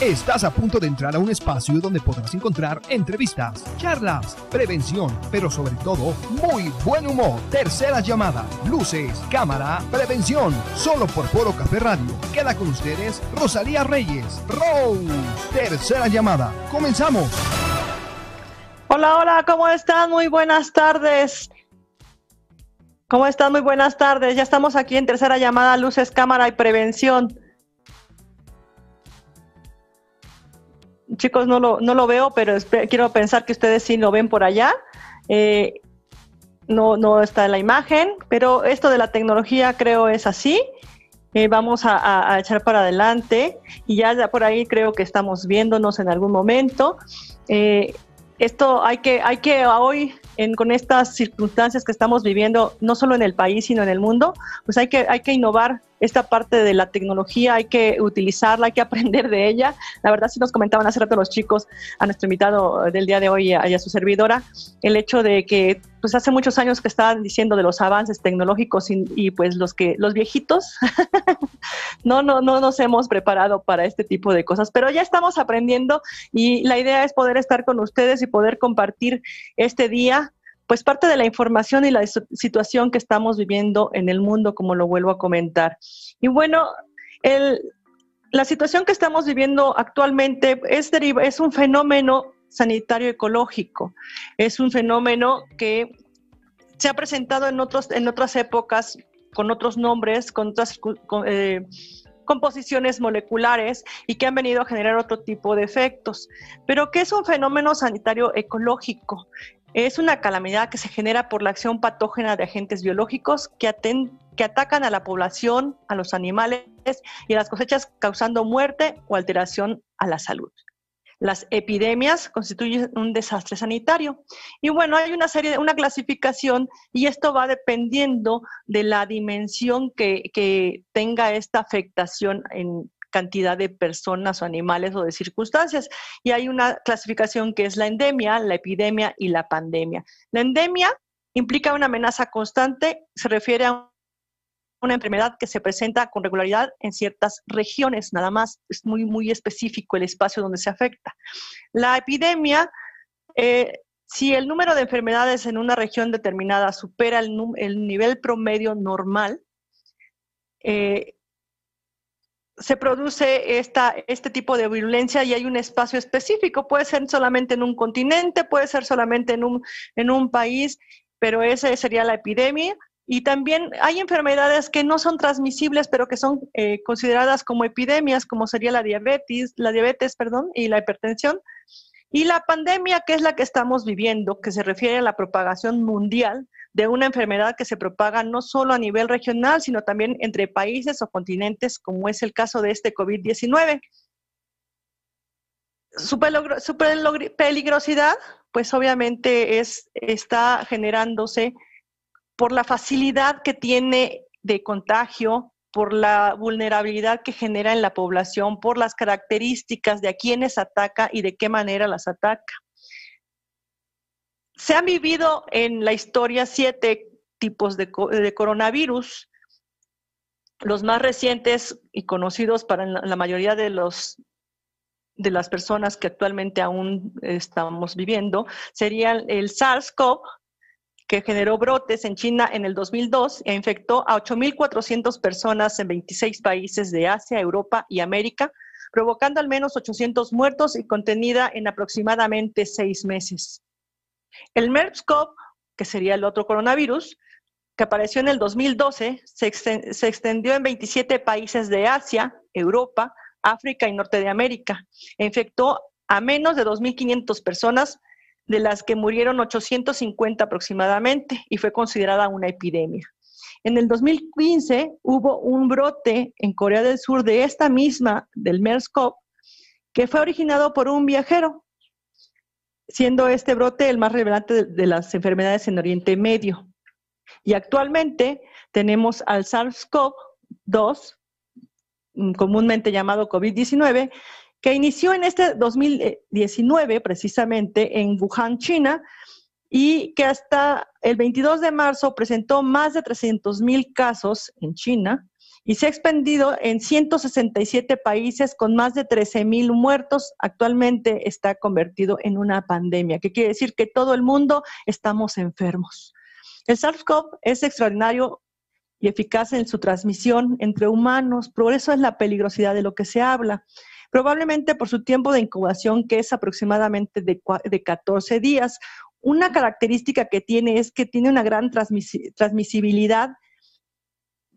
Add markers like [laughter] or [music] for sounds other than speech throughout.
Estás a punto de entrar a un espacio donde podrás encontrar entrevistas, charlas, prevención, pero sobre todo muy buen humor. Tercera llamada, luces, cámara, prevención, solo por Foro Café Radio. Queda con ustedes Rosalía Reyes, Rose. Tercera llamada, comenzamos. Hola, hola, ¿cómo están? Muy buenas tardes. ¿Cómo están? Muy buenas tardes. Ya estamos aquí en tercera llamada, luces, cámara y prevención. Chicos, no lo, no lo veo, pero quiero pensar que ustedes sí lo ven por allá. Eh, no, no está en la imagen, pero esto de la tecnología creo es así. Eh, vamos a, echar para adelante y ya, por ahí creo que estamos viéndonos en algún momento. Eh, esto hay que, hay que hoy con estas circunstancias que estamos viviendo, no solo en el país, sino en el mundo, pues hay que, hay que innovar esta parte de la tecnología, hay que utilizarla, hay que [laughs] aprender de ella. La verdad, sí nos comentaban hace rato los chicos, a nuestro invitado del día de hoy y a, su servidora, el hecho de que pues hace muchos años que estaban diciendo de los avances tecnológicos y, pues los que los viejitos [laughs] no no no nos hemos preparado para este tipo de cosas, pero ya estamos aprendiendo y la idea es poder estar con ustedes y poder compartir este día pues parte de la información y la situación que estamos viviendo en el mundo, como lo vuelvo a comentar. Y bueno, la situación que estamos viviendo actualmente es, un fenómeno sanitario ecológico, es un fenómeno que se ha presentado en otras épocas con otros nombres, con otras eh, composiciones moleculares y que han venido a generar otro tipo de efectos. Pero ¿qué es un fenómeno sanitario ecológico? Es una calamidad que se genera por la acción patógena de agentes biológicos que, que atacan a la población, a los animales y a las cosechas causando muerte o alteración a la salud. Las epidemias constituyen un desastre sanitario. Y bueno, hay una serie, una clasificación y esto va dependiendo de la dimensión que, que tenga esta afectación en, cantidad de personas o animales o de circunstancias. Y hay una clasificación que es la endemia, la epidemia y la pandemia. La endemia implica una amenaza constante, se refiere a una enfermedad que se presenta con regularidad en ciertas regiones, nada más, es muy, muy específico el espacio donde se afecta. La epidemia, eh, si el número de enfermedades en una región determinada supera el, nivel promedio normal, eh, se produce esta, este tipo de virulencia y hay un espacio específico. Puede ser solamente en un continente, puede ser solamente en un, en un país, pero esa sería la epidemia. Y también hay enfermedades que no son transmisibles, pero que son eh, consideradas como epidemias, como sería la diabetes, la diabetes, perdón, y la hipertensión. Y la pandemia, que es la que estamos viviendo, que se refiere a la propagación mundial de una enfermedad que se propaga no solo a nivel regional, sino también entre países o continentes, como es el caso de este COVID-19. Su, peligrosidad, pues obviamente es, está generándose por la facilidad que tiene de contagio, por la vulnerabilidad que genera en la población, por las características de a quienes ataca y de qué manera las ataca. Se han vivido en la historia siete tipos de, coronavirus. Los más recientes y conocidos para la mayoría de los de las personas que actualmente aún estamos viviendo serían el SARS-CoV, que generó brotes en China en el 2002 e infectó a 8.400 personas en 26 países de Asia, Europa y América, provocando al menos 800 muertos y contenida en aproximadamente seis meses. El MERS-CoV, que sería el otro coronavirus, que apareció en el 2012, se, extendió en 27 países de Asia, Europa, África y Norte de América. Infectó a menos de 2.500 personas, de las que murieron 850 aproximadamente, y fue considerada una epidemia. En el 2015 hubo un brote en Corea del Sur de esta misma, del MERS-CoV, que fue originado por un viajero siendo este brote el más relevante de, las enfermedades en Oriente Medio. Y actualmente tenemos al SARS-CoV-2, mm, comúnmente llamado COVID-19, que inició en este 2019 precisamente en Wuhan, China, y que hasta el 22 de marzo presentó más de 300 mil casos en China y se ha expandido en 167 países con más de 13 mil muertos. Actualmente está convertido en una pandemia, que quiere decir que todo el mundo estamos enfermos. El SARS-CoV es extraordinario y eficaz en su transmisión entre humanos, por eso es la peligrosidad de lo que se habla. Probablemente por su tiempo de incubación, que es aproximadamente de, de 14 días, una característica que tiene es que tiene una gran transmisibilidad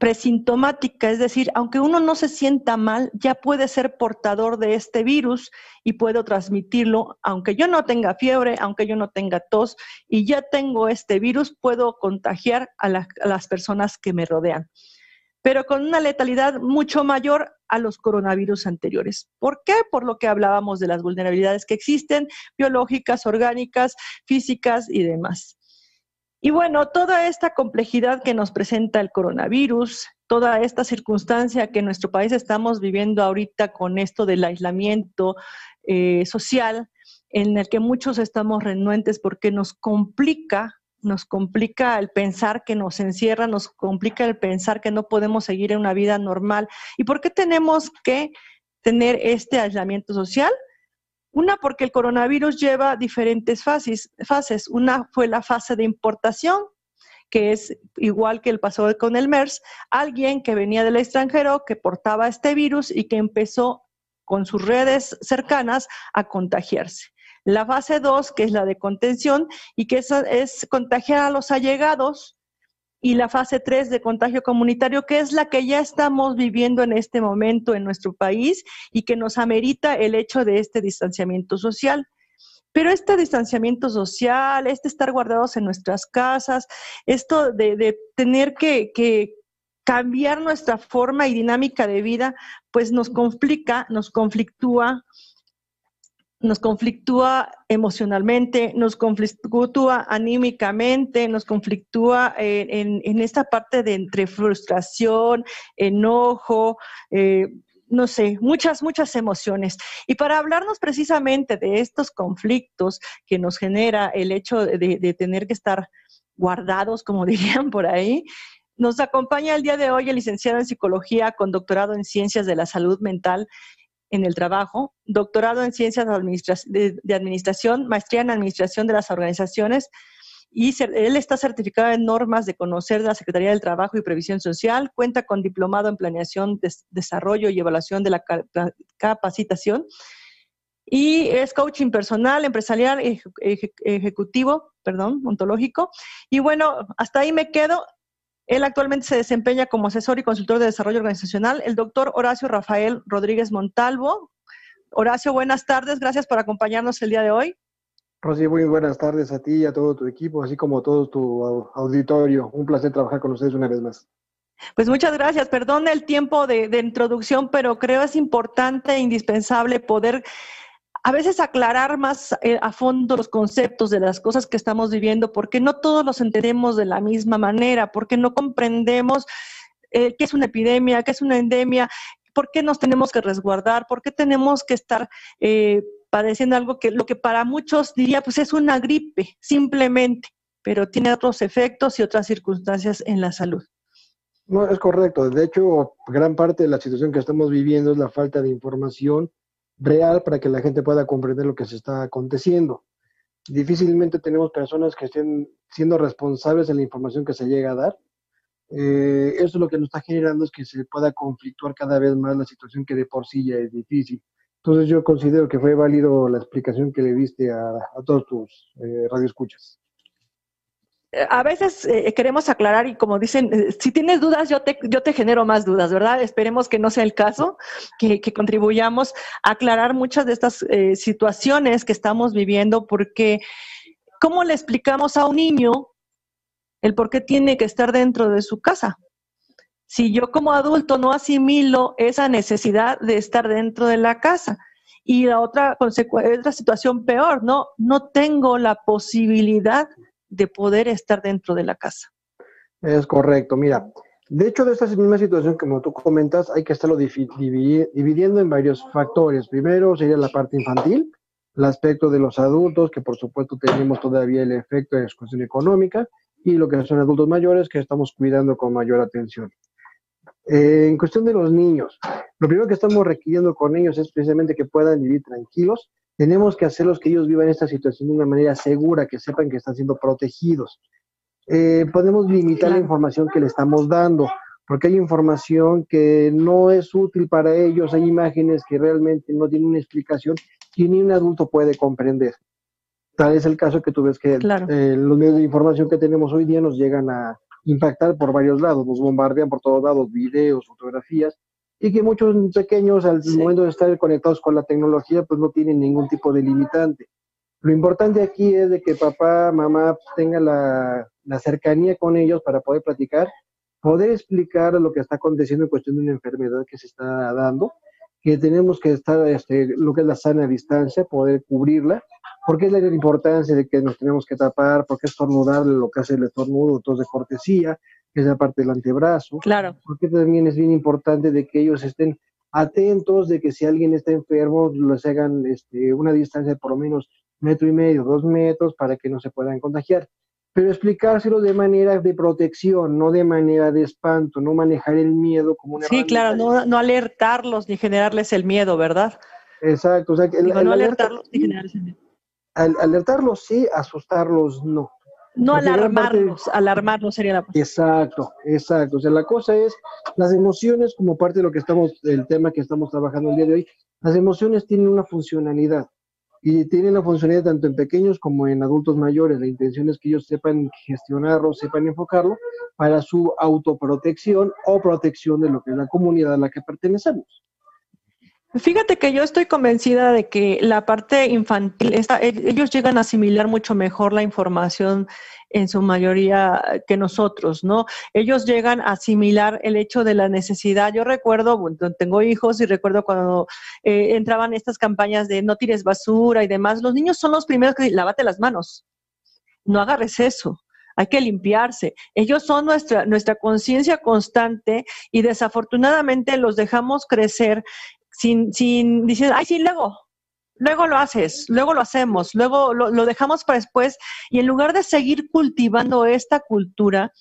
presintomática, es decir, aunque uno no se sienta mal, ya puede ser portador de este virus y puedo transmitirlo, aunque yo no tenga fiebre, aunque yo no tenga tos y ya tengo este virus, puedo contagiar a, las personas que me rodean pero con una letalidad mucho mayor a los coronavirus anteriores. ¿Por qué? Por lo que hablábamos de las vulnerabilidades que existen, biológicas, orgánicas, físicas y demás. Y bueno, toda esta complejidad que nos presenta el coronavirus, toda esta circunstancia que en nuestro país estamos viviendo ahorita con esto del aislamiento eh, social, en el que muchos estamos renuentes porque nos complica, nos complica el pensar que nos encierra, nos complica el pensar que no podemos seguir en una vida normal. ¿Y por qué tenemos que tener este aislamiento social? Una, porque el coronavirus lleva diferentes fases. Una fue la fase de importación, que es igual que el pasó con el MERS, alguien que venía del extranjero, que portaba este virus y que empezó con sus redes cercanas a contagiarse. La fase 2, que es la de contención, y que es, es contagiar a los allegados, y la fase 3 de contagio comunitario, que es la que ya estamos viviendo en este momento en nuestro país y que nos amerita el hecho de este distanciamiento social. Pero este distanciamiento social, este estar guardados en nuestras casas, esto de, tener que, que cambiar nuestra forma y dinámica de vida, pues nos complica, nos conflictúa, nos conflictúa emocionalmente, nos conflictúa anímicamente, nos conflictúa en, esta parte de entre frustración, enojo, eh, no sé, muchas, muchas emociones. Y para hablarnos precisamente de estos conflictos que nos genera el hecho de, de tener que estar guardados, como [laughs] dirían por ahí, nos acompaña el día de hoy el licenciado en psicología con doctorado en ciencias de la salud mental en el trabajo, doctorado en ciencias de, administración, maestría en administración de las organizaciones y él está certificado en normas de conocer de la Secretaría del Trabajo y Previsión Social, cuenta con diplomado en planeación, desarrollo y evaluación de la capacitación y es coaching personal, empresarial, ejecutivo, perdón, ontológico. Y bueno, hasta ahí me quedo. Él actualmente se desempeña como asesor y consultor de desarrollo organizacional, el doctor Horacio Rafael Rodríguez Montalvo. Horacio, buenas tardes, gracias por acompañarnos el día de hoy. Rosy, muy buenas tardes a ti y a todo tu equipo, así como a todo tu auditorio. Un placer trabajar con ustedes una vez más. Pues muchas gracias. Perdón el tiempo de, de introducción, pero creo es importante e indispensable poder a veces aclarar más eh, a fondo los conceptos de las cosas que estamos viviendo, porque no todos los entendemos de la misma manera, porque no comprendemos eh, qué es una epidemia, qué es una endemia, por qué nos tenemos que resguardar, por qué tenemos que estar eh, padeciendo algo que lo que para muchos diría pues es una gripe, simplemente, pero tiene otros efectos y otras circunstancias en la salud. No, es correcto. De hecho, gran parte de la situación que estamos viviendo es la falta de información real para que la gente pueda comprender lo que se está aconteciendo. Difícilmente tenemos personas que estén siendo responsables de la información que se llega a dar. Eh, eso lo que nos está generando es que se pueda conflictuar cada vez más la situación que de por sí ya es difícil. Entonces yo considero que fue válido la explicación que le diste a, todos tus eh, radioescuchas a veces eh, queremos aclarar y como dicen, eh, si tienes dudas, yo te, yo te genero más dudas, ¿verdad? Esperemos que no sea el caso, que, contribuyamos a aclarar muchas de estas eh, situaciones que estamos viviendo, porque ¿cómo le explicamos a un niño el por qué tiene que estar dentro de su casa? Si yo como adulto no asimilo esa necesidad de estar dentro de la casa. Y la otra, otra situación peor, ¿no? No tengo la posibilidad de poder estar dentro de la casa. Es correcto, mira. De hecho, de esta misma situación, como tú comentas, hay que estarlo dividiendo en varios factores. Primero sería la parte infantil, el aspecto de los adultos, que por supuesto tenemos todavía el efecto de la cuestión económica, y lo que son adultos mayores, que estamos cuidando con mayor atención. Eh, en cuestión de los niños, lo primero que estamos requiriendo con ellos es precisamente que puedan vivir tranquilos. Tenemos que hacerlos que ellos vivan esta situación de una manera segura, que sepan que están siendo protegidos. Eh, podemos limitar la información que le estamos dando, porque hay información que no es útil para ellos, hay imágenes que realmente no tienen una explicación y ni un adulto puede comprender. Tal es el caso que tú ves que eh, los medios de información que tenemos hoy día nos llegan a impactar por varios lados, nos bombardean por todos lados, videos, fotografías, y que muchos pequeños al momento de estar conectados con la tecnología pues no tienen ningún tipo de limitante. Lo importante aquí es de que papá, mamá tenga la, la cercanía con ellos para poder platicar, poder explicar lo que está aconteciendo en cuestión de una enfermedad que se está dando, que tenemos que estar, este, lo que es la sana distancia, poder cubrirla, porque es la importancia de que nos tenemos que tapar, porque estornudar lo que hace el estornudo, tos de cortesía, es la parte del antebrazo. Claro. Porque también es bien importante de que ellos estén atentos de que si alguien está enfermo, les hagan este, una distancia de por lo menos metro y medio, dos metros, para que no se puedan contagiar. Pero explicárselo de manera de protección, no de manera de espanto, no manejar el miedo como una... Sí, claro, no, no alertarlos ni generarles el miedo, ¿verdad? Exacto, o sea, el, no alertarlos ni generarles el miedo alertarlos sí, asustarlos no. No alarmarlos, alarmarlos sería la Exacto, exacto. O sea, la cosa es las emociones como parte de lo que estamos, el tema que estamos trabajando el día de hoy. Las emociones tienen una funcionalidad y tienen una funcionalidad tanto en pequeños como en adultos mayores. La intención es que ellos sepan gestionarlo, sepan enfocarlo para su autoprotección o protección de lo que es la comunidad a la que pertenecemos. Fíjate que yo estoy convencida de que la parte infantil, e, ellos llegan a asimilar mucho mejor la información en su mayoría que nosotros, ¿no? Ellos llegan a asimilar el hecho de la necesidad. Yo recuerdo, tengo hijos y recuerdo cuando eh, entraban estas campañas de no tires basura y demás, los niños son los primeros que dicen, lávate las manos, no agarres eso hay que limpiarse. Ellos son nuestra, nuestra conciencia constante y desafortunadamente los dejamos crecer sin, sin decir, ay, sí, luego, luego lo haces, luego lo hacemos, luego lo, lo, dejamos para después y en lugar de seguir cultivando esta cultura,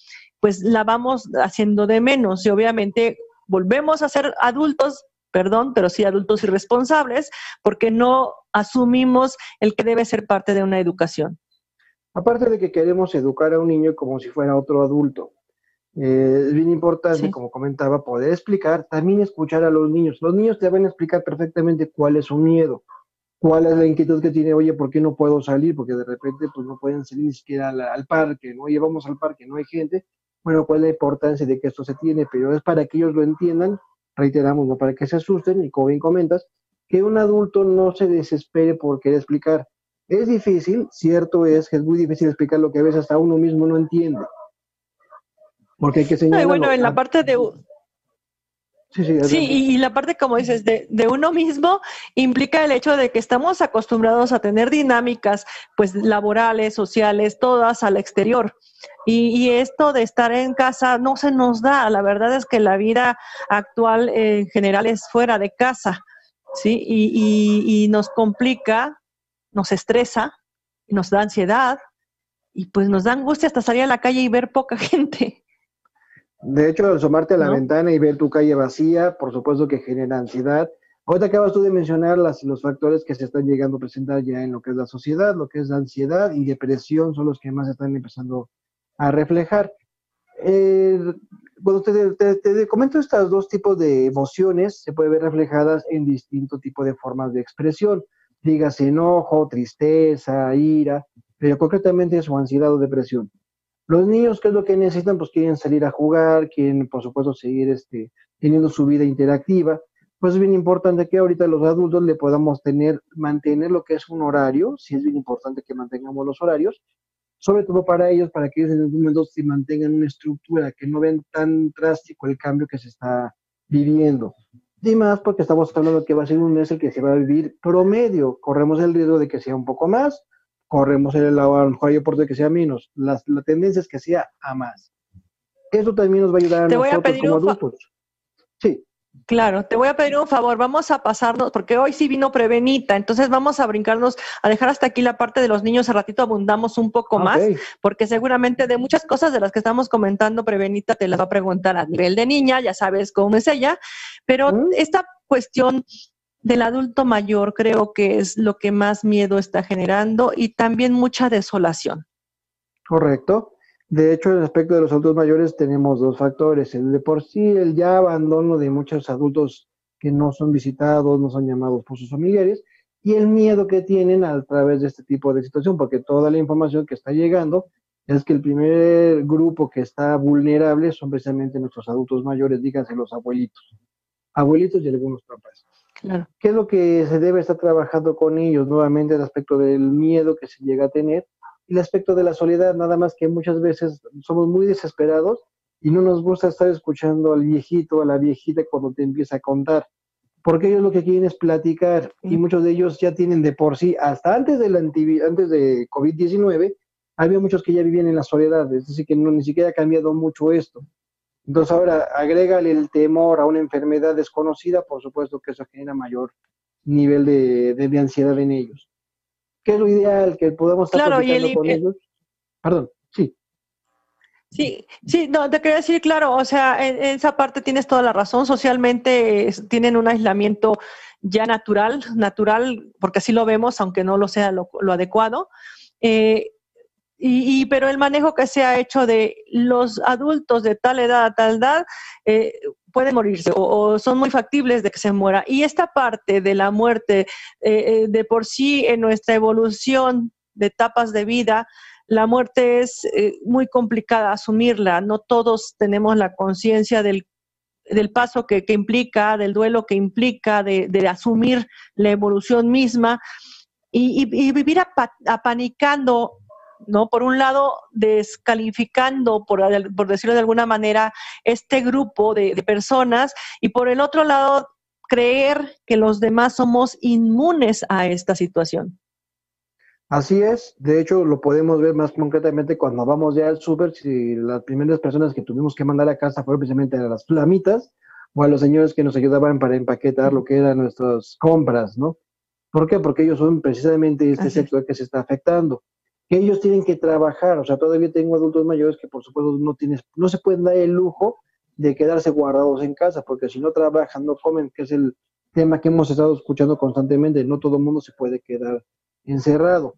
pues la vamos haciendo de menos y obviamente volvemos a ser adultos, perdón, pero sí adultos irresponsables porque no asumimos el que debe ser parte de una educación. Aparte de que queremos educar a un niño como si fuera otro adulto, eh, es bien importante, como comentaba, poder explicar, también escuchar a los niños. Los niños te van a explicar perfectamente cuál es su miedo, cuál es la inquietud que tiene, oye, ¿por qué no puedo salir? Porque de repente pues no pueden salir ni siquiera al, parque, ¿no? Oye, vamos al parque, no hay gente. Bueno, ¿cuál es la importancia de que esto se tiene? Pero es para que ellos lo entiendan, reiteramos, no para que se asusten, y como bien comentas, que un adulto no se desespere por querer explicar. Es difícil, cierto es que es muy difícil explicar lo que a veces hasta uno mismo no entiende porque hay que señalarlo. bueno, en la parte de... Sí, sí, sí, y, la parte, como dices, de, de, uno mismo implica el hecho de que estamos acostumbrados a tener dinámicas, pues laborales, sociales, todas al exterior. Y, y, esto de estar en casa no se nos da. La verdad es que la vida actual en general es fuera de casa, ¿sí? Y, y, y nos complica, nos estresa, nos da ansiedad y pues nos da angustia hasta salir a la calle y ver poca [laughs] gente. De hecho, al asomarte a la ventana y ver tu calle vacía, por supuesto que genera ansiedad. Ahorita acabas tú de mencionar las, los factores que se están llegando a presentar ya en lo que es la sociedad, lo que es la ansiedad y depresión son los que más están empezando a reflejar. Eh, cuando te, te, comento estos dos tipos de emociones, se puede ver reflejadas en distintos tipos de formas de expresión. Dígase enojo, tristeza, ira, pero concretamente su ansiedad o depresión. Los niños, ¿qué es lo que necesitan? Pues quieren salir a jugar, quieren, por supuesto, seguir este, teniendo su vida interactiva. Pues es bien importante que ahorita los adultos le podamos tener, mantener lo que es un horario, sí es bien importante que mantengamos los horarios, sobre todo para ellos, para que ellos en algún momento se mantengan una estructura, que no ven tan drástico el cambio que se está viviendo. Y más porque estamos hablando que va a ser un mes el que se va a vivir promedio. Corremos el riesgo de que sea un poco más, corremos el a lo mejor por que sea menos. La, la tendencia es que sea a más. Eso también nos va a ayudar a nosotros como adultos. Sí. Claro, te voy a pedir un favor, vamos a pasarnos, porque hoy sí vino Prevenita, entonces vamos a brincarnos, a dejar hasta aquí la parte de los niños, a ratito abundamos un poco más, porque seguramente de muchas cosas de las que estamos comentando, Prevenita te las va a preguntar a nivel de niña, ya sabes cómo es ella, pero mm. esta cuestión del adulto mayor creo que es lo que más miedo está generando y también mucha desolación. Correcto. De hecho, en aspecto de los adultos mayores tenemos dos factores. El de por sí, el ya abandono de muchos adultos que no son visitados, no son llamados por sus familiares, y el miedo que tienen a través de este tipo de situación, porque toda la información que está llegando es que el primer grupo que está vulnerable son precisamente nuestros adultos mayores, díganse los abuelitos, abuelitos y algunos papás. Claro. ¿Qué es lo que se debe estar trabajando con ellos? Nuevamente el aspecto del miedo que se llega a tener el aspecto de la soledad, nada más que muchas veces somos muy desesperados y no nos gusta estar escuchando al viejito, a la viejita cuando te empieza a contar, porque ellos lo que quieren es platicar y muchos de ellos ya tienen de por sí, hasta antes de, la antes de COVID-19, había muchos que ya vivían en la soledad, es decir, que no, ni siquiera ha cambiado mucho esto. Entonces ahora agrégale el temor a una enfermedad desconocida, por supuesto que eso genera mayor nivel de, de ansiedad en ellos. ¿Qué es lo ideal? Que podamos estar claro, y con ellos. Perdón, sí. Sí, sí, no, te quería decir, claro, o sea, en, esa parte tienes toda la razón. Socialmente tienen un aislamiento ya natural, natural, porque así lo vemos, aunque no lo sea lo, adecuado. Eh, y, pero el manejo que se ha hecho de los adultos de tal edad a tal edad, eh, pueden morirse o, son muy factibles de que se muera. Y esta parte de la muerte, eh, eh, de por sí en nuestra evolución de etapas de vida, la muerte es eh, muy complicada asumirla. No todos tenemos la conciencia del, paso que, implica, del duelo que implica, de, asumir la evolución misma. Y, vivir apanicando ¿no? Por un lado, descalificando, por, decirlo de alguna manera, este grupo de, personas y por el otro lado, creer que los demás somos inmunes a esta situación. Así es, de hecho lo podemos ver más concretamente cuando vamos ya al súper, si las primeras personas que tuvimos que mandar a casa fueron precisamente a las flamitas o a los señores que nos ayudaban para empaquetar lo que eran nuestras compras, ¿no? ¿Por qué? Porque ellos son precisamente este sector que se está afectando ellos tienen que trabajar, o sea, todavía tengo adultos mayores que por supuesto no tienes, no se pueden dar el lujo de quedarse guardados en casa, porque si no trabajan, no comen, que es el tema que hemos estado escuchando constantemente, no todo el mundo se puede quedar encerrado.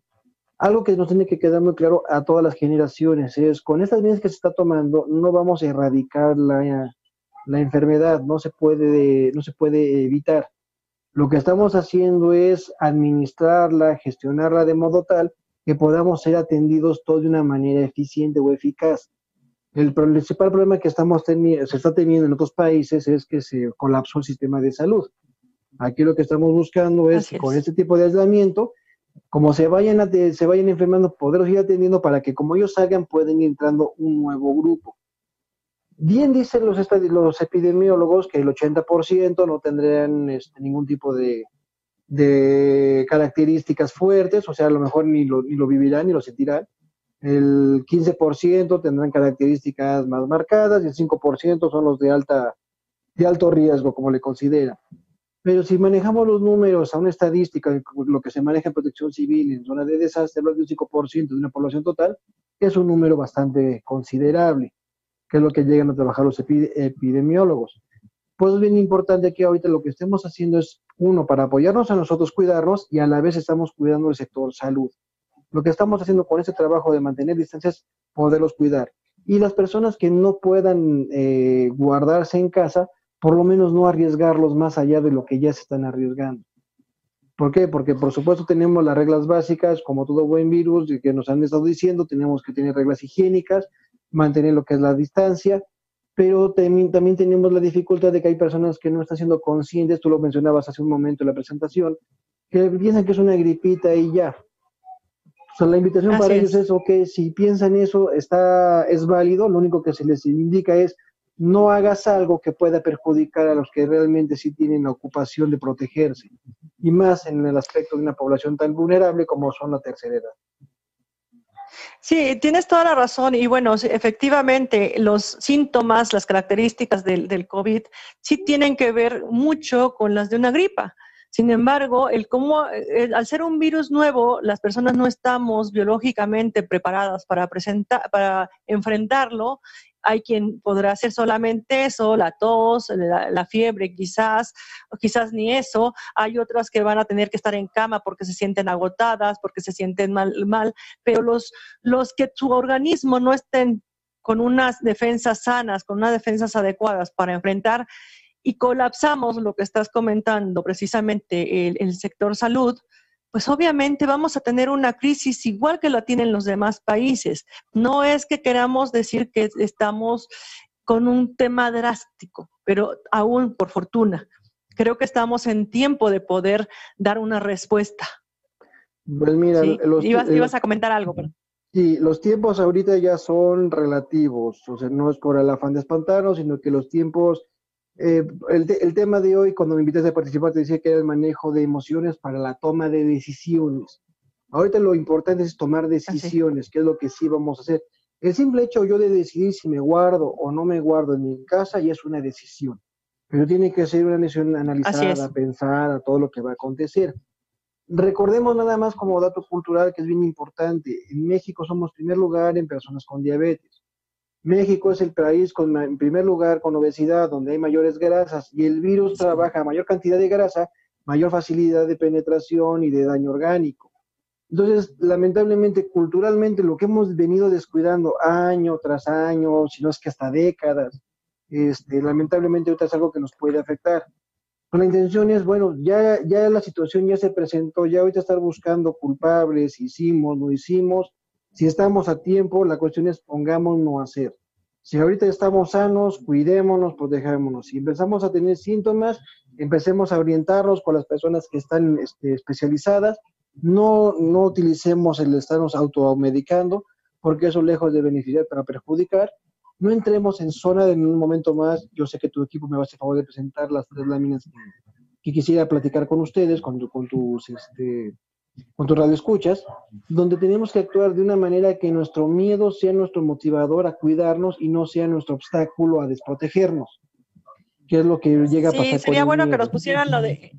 Algo que nos tiene que quedar muy claro a todas las generaciones es, con estas medidas que se está tomando, no vamos a erradicar la, la enfermedad, no se, puede, no se puede evitar. Lo que estamos haciendo es administrarla, gestionarla de modo tal que podamos ser atendidos todos de una manera eficiente o eficaz. El principal problema que estamos teniendo, se está teniendo en otros países es que se colapsó el sistema de salud. Aquí lo que estamos buscando es, con este tipo de aislamiento, como se vayan, se vayan enfermando, poderlos ir atendiendo para que como ellos salgan pueden ir entrando un nuevo grupo. Bien dicen los, los epidemiólogos que el 80% no tendrán este, ningún tipo de, de características fuertes, o sea, a lo mejor ni lo, ni lo vivirán ni lo sentirán. El 15% tendrán características más marcadas y el 5% son los de, alta, de alto riesgo, como le considera. Pero si manejamos los números a una estadística, lo que se maneja en protección civil en zona de desastre, de un 5% de una población total, es un número bastante considerable, que es lo que llegan a trabajar los epidemiólogos. Pues es bien importante que ahorita lo que estemos haciendo es, uno, para apoyarnos a nosotros, cuidarnos y a la vez estamos cuidando el sector salud. Lo que estamos haciendo con este trabajo de mantener distancias, poderlos cuidar. Y las personas que no puedan eh, guardarse en casa, por lo menos no arriesgarlos más allá de lo que ya se están arriesgando. ¿Por qué? Porque por supuesto tenemos las reglas básicas, como todo buen virus, que nos han estado diciendo, tenemos que tener reglas higiénicas, mantener lo que es la distancia, pero también, también tenemos la dificultad de que hay personas que no están siendo conscientes, tú lo mencionabas hace un momento en la presentación, que piensan que es una gripita y ya. O sea, la invitación para ellos es, ok, si piensan eso, está, es válido, lo único que se les indica es no hagas algo que pueda perjudicar a los que realmente sí tienen la ocupación de protegerse, y más en el aspecto de una población tan vulnerable como son la tercera edad. Sí, tienes toda la razón y bueno, efectivamente los síntomas, las características del, del, COVID sí tienen que ver mucho con las de una gripa. Sin embargo, el cómo, al ser un virus nuevo, las personas no estamos biológicamente preparadas para, presentar, para enfrentarlo hay quien podrá hacer solamente eso, la tos, la, fiebre quizás, quizás ni eso. Hay otras que van a tener que estar en cama porque se sienten agotadas, porque se sienten mal, mal pero los, los que su organismo no estén con unas defensas sanas, con unas defensas adecuadas para enfrentar y colapsamos lo que estás comentando, precisamente el, el sector salud, pues obviamente vamos a tener una crisis igual que la tienen los demás países. No es que queramos decir que estamos con un tema drástico, pero aún por fortuna, creo que estamos en tiempo de poder dar una respuesta. Pues mira, los, ibas, ibas, a comentar algo. Pero... Sí, los tiempos ahorita ya son relativos, o sea, no es por el afán de espantarnos, sino que los tiempos eh, el, tema de hoy, cuando me invitas a participar, te decía que era el manejo de emociones para la toma de decisiones. Ahorita lo importante es tomar decisiones, que es lo que sí vamos a hacer. El simple hecho yo de decidir si me guardo o no me guardo en mi casa ya es una decisión, pero tiene que ser una decisión analizada, pensada, todo lo que va a acontecer. Recordemos nada más como dato cultural que es bien importante, en México somos primer lugar en personas con diabetes. México es el país con, en primer lugar con obesidad, donde hay mayores grasas y el virus trabaja a mayor cantidad de grasa, mayor facilidad de penetración y de daño orgánico. Entonces, lamentablemente, culturalmente, lo que hemos venido descuidando año tras año, si no es que hasta décadas, este, lamentablemente ahorita es algo que nos puede afectar. Con la intención es, bueno, ya, ya la situación ya se presentó, ya ahorita estar buscando culpables, hicimos, no hicimos, si estamos a tiempo, la cuestión es pongámonos a hacer. Si ahorita estamos sanos, cuidémonos, protejémonos. Si empezamos a tener síntomas, empecemos a orientarnos con las personas que están este, especializadas. No, no utilicemos el estarnos automedicando, porque eso lejos de beneficiar para perjudicar. No entremos en zona de un momento más. Yo sé que tu equipo me va a hacer favor de presentar las tres láminas que, quisiera platicar con ustedes, con, con tus este, con tu radio escuchas, donde tenemos que actuar de una manera que nuestro miedo sea nuestro motivador a cuidarnos y no sea nuestro obstáculo a desprotegernos. ¿Qué es lo que llega a pasar? Sí, sería bueno que nos pusieran lo de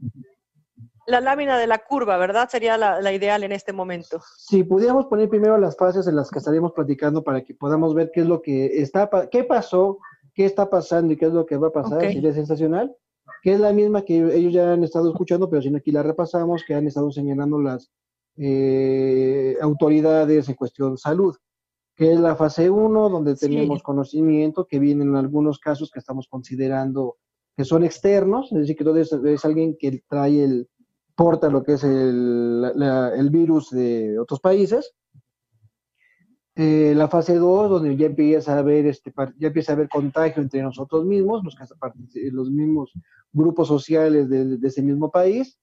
la lámina de la curva, ¿verdad? Sería la, ideal en este momento. Sí, pudiéramos poner primero las fases en las que estaríamos platicando para que podamos ver qué es lo que está, qué pasó, qué está pasando y qué es lo que va a pasar. Sería sensacional que es la misma que ellos ya han estado escuchando, pero si no aquí la repasamos, que han estado señalando las eh, autoridades en cuestión de salud, que es la fase 1, donde tenemos conocimiento, que vienen en algunos casos que estamos considerando que son externos, es decir, que todo es, alguien que trae el, porta lo que es el, el virus de otros países, eh, la fase 2, donde ya empieza a haber este, ya empieza a haber contagio entre nosotros mismos, los, los mismos grupos sociales de, ese mismo país.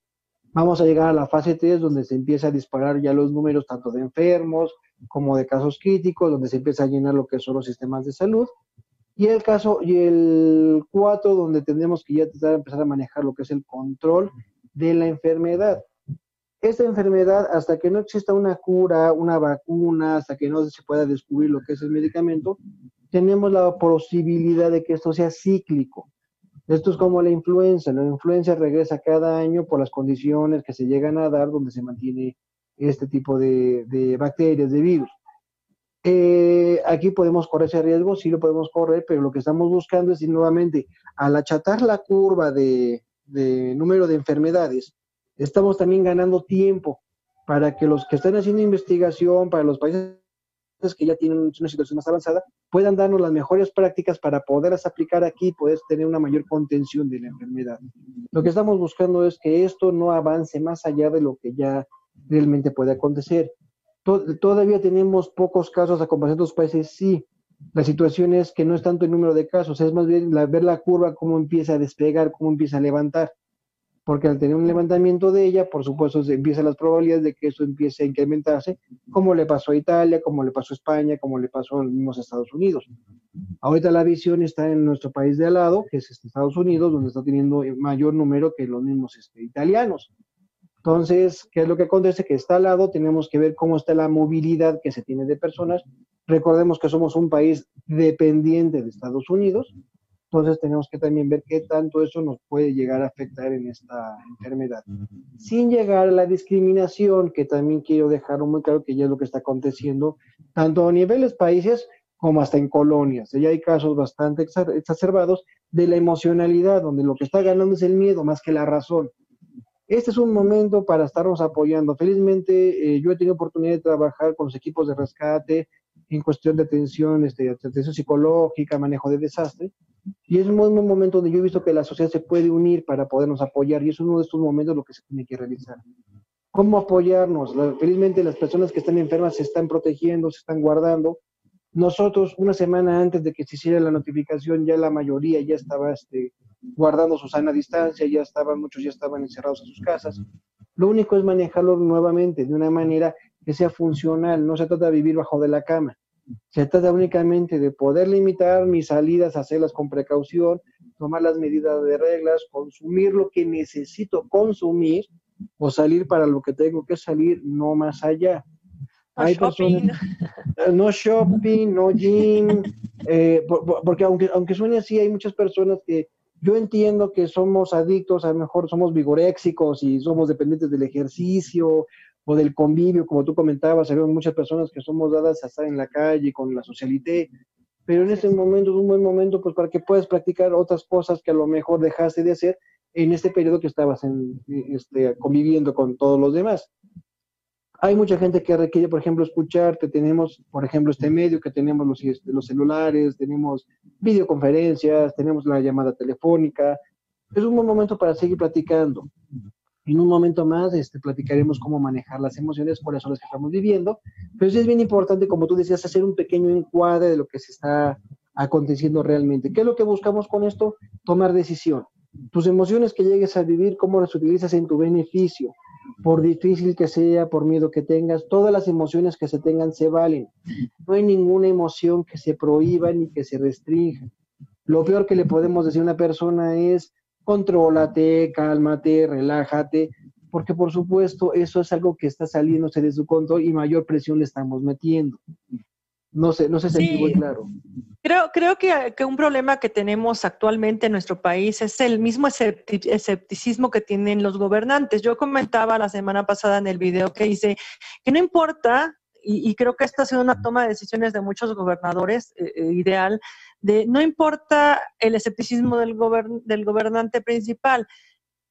Vamos a llegar a la fase 3, donde se empieza a disparar ya los números tanto de enfermos como de casos críticos, donde se empieza a llenar lo que son los sistemas de salud. Y el caso, y el 4, donde tenemos que ya empezar a manejar lo que es el control de la enfermedad esta enfermedad, hasta que no exista una cura, una vacuna, hasta que no se pueda descubrir lo que es el medicamento, tenemos la posibilidad de que esto sea cíclico. Esto es como la influenza. La influenza regresa cada año por las condiciones que se llegan a dar donde se mantiene este tipo de, bacterias, de virus. Eh, aquí podemos correr ese riesgo, sí lo podemos correr, pero lo que estamos buscando es nuevamente, al achatar la curva de número de enfermedades, estamos también ganando tiempo para que los que están haciendo investigación, para los países que ya tienen una situación más avanzada, puedan darnos las mejores prácticas para poderlas aplicar aquí y poder tener una mayor contención de la enfermedad. Lo que estamos buscando es que esto no avance más allá de lo que ya realmente puede acontecer. Todavía tenemos pocos casos a comparación de otros países, sí. La situación es que no es tanto el número de casos, es más bien ver la curva, cómo empieza a despegar, cómo empieza a levantar porque al tener un levantamiento de ella, por supuesto, empiezan las probabilidades de que eso empiece a incrementarse, como le pasó a Italia, como le pasó a España, como le pasó a los mismos Estados Unidos. Ahorita la visión está en nuestro país de al lado, que es este Estados Unidos, donde está teniendo mayor número que los mismos este, italianos. Entonces, ¿qué es lo que acontece? Que está al lado, tenemos que ver cómo está la movilidad que se tiene de personas. Recordemos que somos un país dependiente de Estados Unidos, entonces tenemos que también ver qué tanto eso nos puede llegar a afectar en esta enfermedad. Sin llegar a la discriminación, que también quiero dejar muy claro que ya es lo que está aconteciendo, tanto a niveles países como hasta en colonias. Ya hay casos bastante exacerbados de la emocionalidad, donde lo que está ganando es el miedo más que la razón. Este es un momento para estarnos apoyando. Felizmente, eh, yo he tenido oportunidad de trabajar con los equipos de rescate en cuestión de atención, este, atención psicológica, manejo de desastre, y es un buen momento donde yo he visto que la sociedad se puede unir para podernos apoyar y es uno de estos momentos lo que se tiene que realizar. ¿Cómo apoyarnos? felizmente las personas que están enfermas se están protegiendo, se están guardando. Nosotros, una semana antes de que se hiciera la notificación, ya la mayoría ya estaba este, guardando su sana distancia, ya estaban, muchos ya estaban encerrados en sus casas. Lo único es manejarlo nuevamente de una manera que sea funcional, no se trata de vivir bajo de la cama. Se trata únicamente de poder limitar mis salidas, hacerlas con precaución, tomar las medidas de reglas, consumir lo que necesito consumir o salir para lo que tengo que salir, no más allá. No Hay shopping. [laughs] No shopping, no gym, eh, porque aunque, aunque suene así, hay muchas personas que yo entiendo que somos adictos, a lo mejor somos vigoréxicos y somos dependientes del ejercicio o del convivio, como tú comentabas, hay muchas personas que somos dadas a estar en la calle con la socialité, pero en este momento es un buen momento pues para que puedas practicar otras cosas que a lo mejor dejaste de hacer en este periodo que estabas en, este, conviviendo con todos los demás. Hay mucha gente que requiere, por ejemplo, escuchar, que tenemos, por ejemplo, este medio, que tenemos los, este, los celulares, tenemos videoconferencias, tenemos la llamada telefónica. Es un buen momento para seguir platicando. En un momento más este, platicaremos cómo manejar las emociones, cuáles son las que estamos viviendo, pero sí es bien importante, como tú decías, hacer un pequeño encuadre de lo que se está aconteciendo realmente. ¿Qué es lo que buscamos con esto? Tomar decisión. Tus emociones que llegues a vivir, cómo las utilizas en tu beneficio. Por difícil que sea, por miedo que tengas, todas las emociones que se tengan se valen. No hay ninguna emoción que se prohíba ni que se restrinja. Lo peor que le podemos decir a una persona es, contrólate, cálmate, relájate, porque por supuesto eso es algo que está saliéndose de su control y mayor presión le estamos metiendo. No sé, no sé si muy claro. Creo, creo que, que, un problema que tenemos actualmente en nuestro país es el mismo escepticismo que tienen los gobernantes. Yo comentaba la semana pasada en el video que hice que no importa, y, creo que esta ha sido una toma de decisiones de muchos gobernadores eh, eh, ideal, de no importa el escepticismo del, del gobernante principal,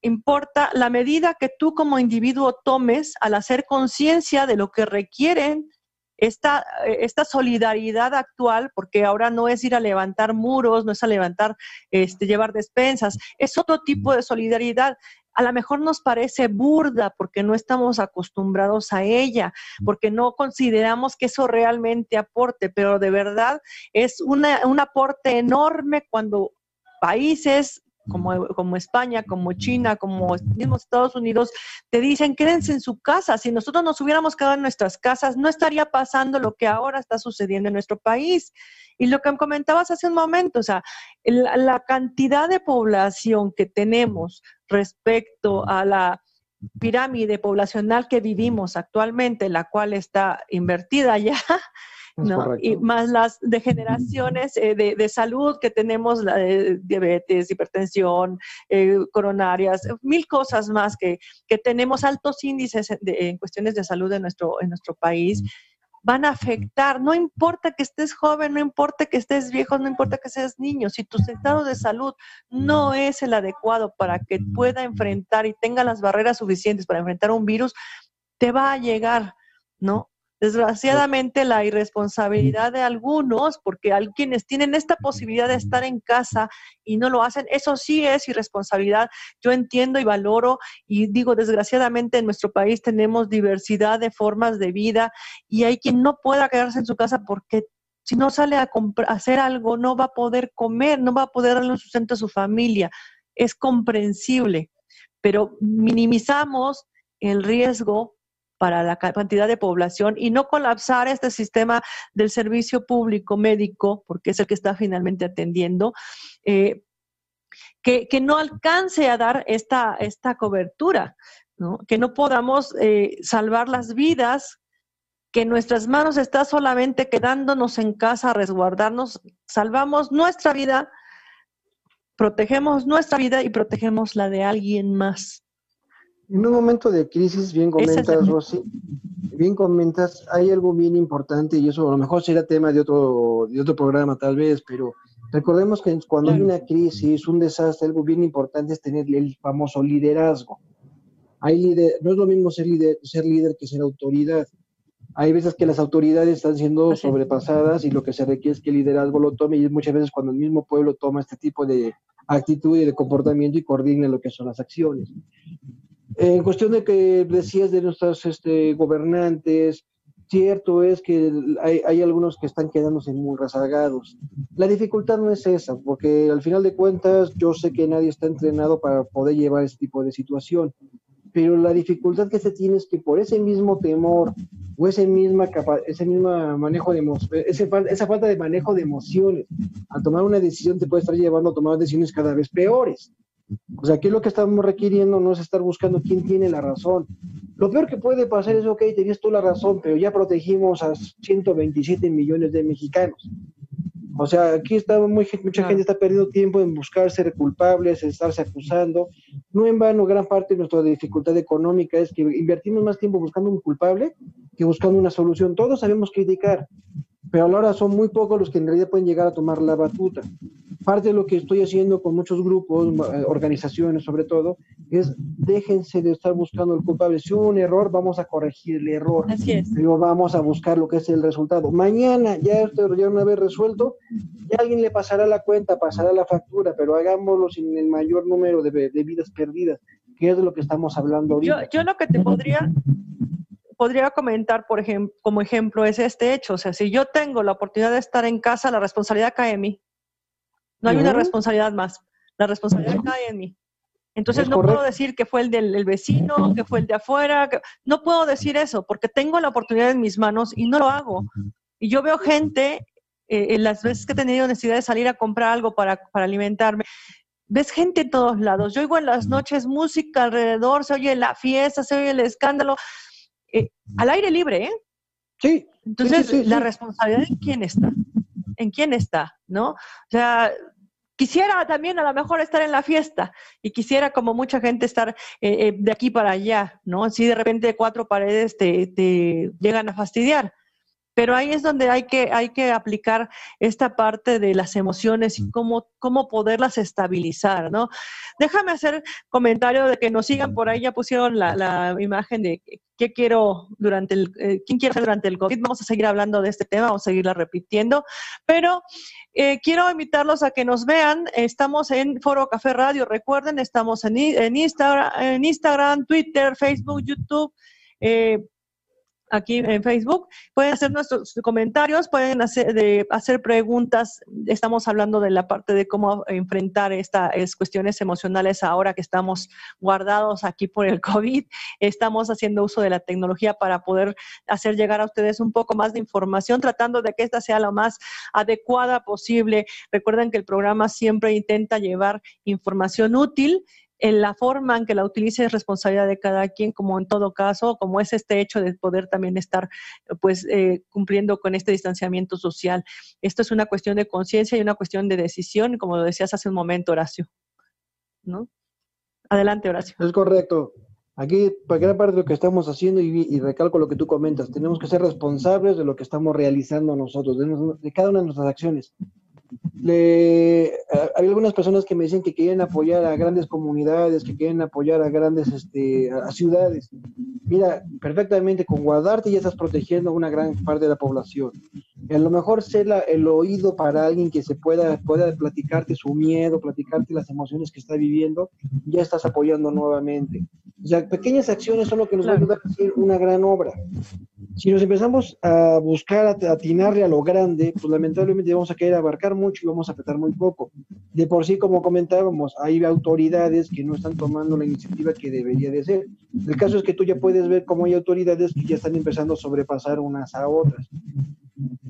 importa la medida que tú como individuo tomes al hacer conciencia de lo que requieren esta, esta solidaridad actual, porque ahora no es ir a levantar muros, no es a levantar, este, llevar despensas, es otro tipo de solidaridad a lo mejor nos parece burda porque no estamos acostumbrados a ella, porque no consideramos que eso realmente aporte, pero de verdad es una, un aporte enorme cuando países como, como, España, como China, como mismos Estados Unidos, te dicen quédense en su casa. Si nosotros nos hubiéramos quedado en nuestras casas, no estaría pasando lo que ahora está sucediendo en nuestro país. Y lo que comentabas hace un momento, o sea, la, cantidad de población que tenemos respecto a la pirámide poblacional que vivimos actualmente, la cual está invertida ya, [laughs] ¿no? Y más las degeneraciones eh, de, salud que tenemos, la diabetes, hipertensión, eh, coronarias, mil cosas más que, que tenemos altos índices en cuestiones de salud en nuestro, en nuestro país van a afectar. No importa que estés joven, no importa que estés viejo, no importa que seas niño. Si tu estado de salud no es el adecuado para que pueda enfrentar y tenga las barreras suficientes para enfrentar un virus, te va a llegar, ¿no? Desgraciadamente la irresponsabilidad de algunos, porque hay quienes tienen esta posibilidad de estar en casa y no lo hacen, eso sí es irresponsabilidad. Yo entiendo y valoro y digo, desgraciadamente en nuestro país tenemos diversidad de formas de vida y hay quien no pueda quedarse en su casa porque si no sale a, hacer algo no va a poder comer, no va a poder darle un sustento a su familia. Es comprensible, pero minimizamos el riesgo para la cantidad de población y no colapsar este sistema del servicio público médico, porque es el que está finalmente atendiendo, eh, que, no alcance a dar esta, esta cobertura. Que no podamos eh, salvar las vidas, que nuestras manos está solamente quedándonos en casa a resguardarnos, salvamos nuestra vida, protegemos nuestra vida y protegemos la de alguien más. En un momento de crisis, bien comentas, Rosy, bien comentas, hay algo bien importante y eso a lo mejor será tema de otro, de otro programa tal vez, pero recordemos que cuando hay una crisis, un desastre, algo bien importante es tener el famoso liderazgo. Hay líder, no es lo mismo ser líder, ser líder que ser autoridad. Hay veces que las autoridades están siendo sobrepasadas y lo que se requiere es que el liderazgo lo tome y muchas veces cuando el mismo pueblo toma este tipo de actitud y de comportamiento y coordina lo que son las acciones. En cuestión de que decías de nuestros este, gobernantes, cierto es que hay, algunos que están quedándose muy rezagados. La dificultad no es esa, porque al final de cuentas yo sé que nadie está entrenado para poder llevar este tipo de situación, pero la dificultad que se tiene es que por ese mismo temor o ese misma ese mismo manejo de ese, esa falta de manejo de emociones, al tomar una decisión te puede estar llevando a tomar decisiones cada vez peores. O sea, aquí lo que estamos requiriendo no es estar buscando quién tiene la razón. Lo peor que puede pasar es, ok, tenías tú la razón, pero ya protegimos a 127 millones de mexicanos. O sea, aquí está muy, mucha gente está perdiendo tiempo en buscar ser culpables, en estarse acusando. No en vano, gran parte de nuestra dificultad económica es que invertimos más tiempo buscando un culpable que buscando una solución. Todos sabemos criticar, pero ahora son muy pocos los que en realidad pueden llegar a tomar la batuta. Parte de lo que estoy haciendo con muchos grupos, eh, organizaciones sobre todo, es déjense de estar buscando el culpable. Si hubo un error, vamos a corregir el error. Así es. Pero vamos a buscar lo que es el resultado. Mañana, ya esto ya una vez resuelto, ya alguien le pasará la cuenta, pasará la factura, pero hagámoslo sin el mayor número de, vidas perdidas, que es de lo que estamos hablando ahorita. Yo, yo lo que te podría podría comentar, por ejemplo, como ejemplo, es este hecho. O sea, si yo tengo la oportunidad de estar en casa, la responsabilidad cae en mí. No hay una responsabilidad más. La responsabilidad cae en mí. Entonces no puedo decir que fue el del vecino, que fue el de afuera. no puedo decir eso porque tengo la oportunidad en mis manos y no lo hago. Y yo veo gente, eh, en las veces que he tenido necesidad de salir a comprar algo para, para alimentarme, ves gente en todos lados. Yo oigo en las noches música alrededor, se oye la fiesta, se oye el escándalo. Eh, al aire libre, ¿eh? Sí. Entonces, la responsabilidad en quién está, en quién está, ¿no? O sea, quisiera también a lo mejor estar en la fiesta y quisiera como mucha gente estar eh, eh, de aquí para allá, ¿no? Si de repente cuatro paredes te, te llegan a fastidiar. Pero ahí es donde hay que, hay que aplicar esta parte de las emociones y cómo, cómo poderlas estabilizar, ¿no? Déjame hacer comentario de que nos sigan por ahí, ya pusieron la, la imagen de qué quiero durante el, eh, quién quiere durante el COVID. Vamos a seguir hablando de este tema, vamos a seguirla repitiendo, pero eh, quiero invitarlos a que nos vean. Estamos en Foro Café Radio, recuerden, estamos en, en, Instagram, en Instagram, Twitter, Facebook, YouTube. Eh, aquí en Facebook. Pueden hacer nuestros comentarios, pueden hacer, de, hacer preguntas. Estamos hablando de la parte de cómo enfrentar estas cuestiones emocionales ahora que estamos guardados aquí por el COVID. Estamos haciendo uso de la tecnología para poder hacer llegar a ustedes un poco más de información, tratando de que esta sea lo más adecuada posible. Recuerden que el programa siempre intenta llevar información útil la forma en que la utilice es responsabilidad de cada quien, como en todo caso, como es este hecho de poder también estar pues eh, cumpliendo con este distanciamiento social. Esto es una cuestión de conciencia y una cuestión de decisión, como lo decías hace un momento, Horacio. ¿No? Adelante, Horacio. Es correcto. Aquí, para gran parte de lo que estamos haciendo, y, recalco lo que tú comentas, tenemos que ser responsables de lo que estamos realizando nosotros, de cada una de nuestras acciones le, hay algunas personas que me dicen que quieren apoyar a grandes comunidades, que quieren apoyar a grandes este, a ciudades. Mira, perfectamente con guardarte ya estás protegiendo a una gran parte de la población. a lo mejor ser el oído para alguien que se pueda, pueda platicarte su miedo, platicarte las emociones que está viviendo, ya estás apoyando nuevamente. O sea, pequeñas acciones son lo que nos va a ayudar a hacer una gran obra. Si nos empezamos a buscar atinarle a lo grande, pues lamentablemente vamos a querer abarcar mucho y vamos a apretar muy poco. De por sí, como comentábamos, hay autoridades que no están tomando la iniciativa que debería de ser. El caso es que tú ya puedes ver cómo hay autoridades que ya están empezando a sobrepasar unas a otras.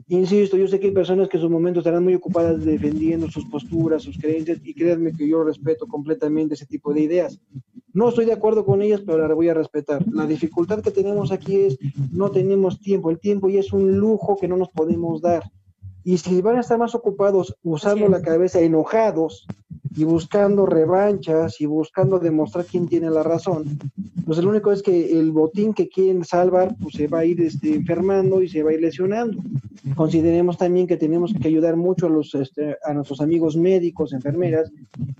Insisto, yo sé que hay personas que en su momento estarán muy ocupadas defendiendo sus posturas, sus creencias, y créanme que yo respeto completamente ese tipo de ideas. No estoy de acuerdo con ellas, pero la voy a respetar. La dificultad que tenemos aquí es no tenemos tiempo. El tiempo ya es un lujo que no nos podemos dar. Y si van a estar más ocupados usando la cabeza, enojados y buscando revanchas y buscando demostrar quién tiene la razón, pues el único es que el botín que quieren salvar, pues se va a ir este, enfermando y se va a ir lesionando. Consideremos también que tenemos que ayudar mucho a, los, este, a nuestros amigos médicos, enfermeras,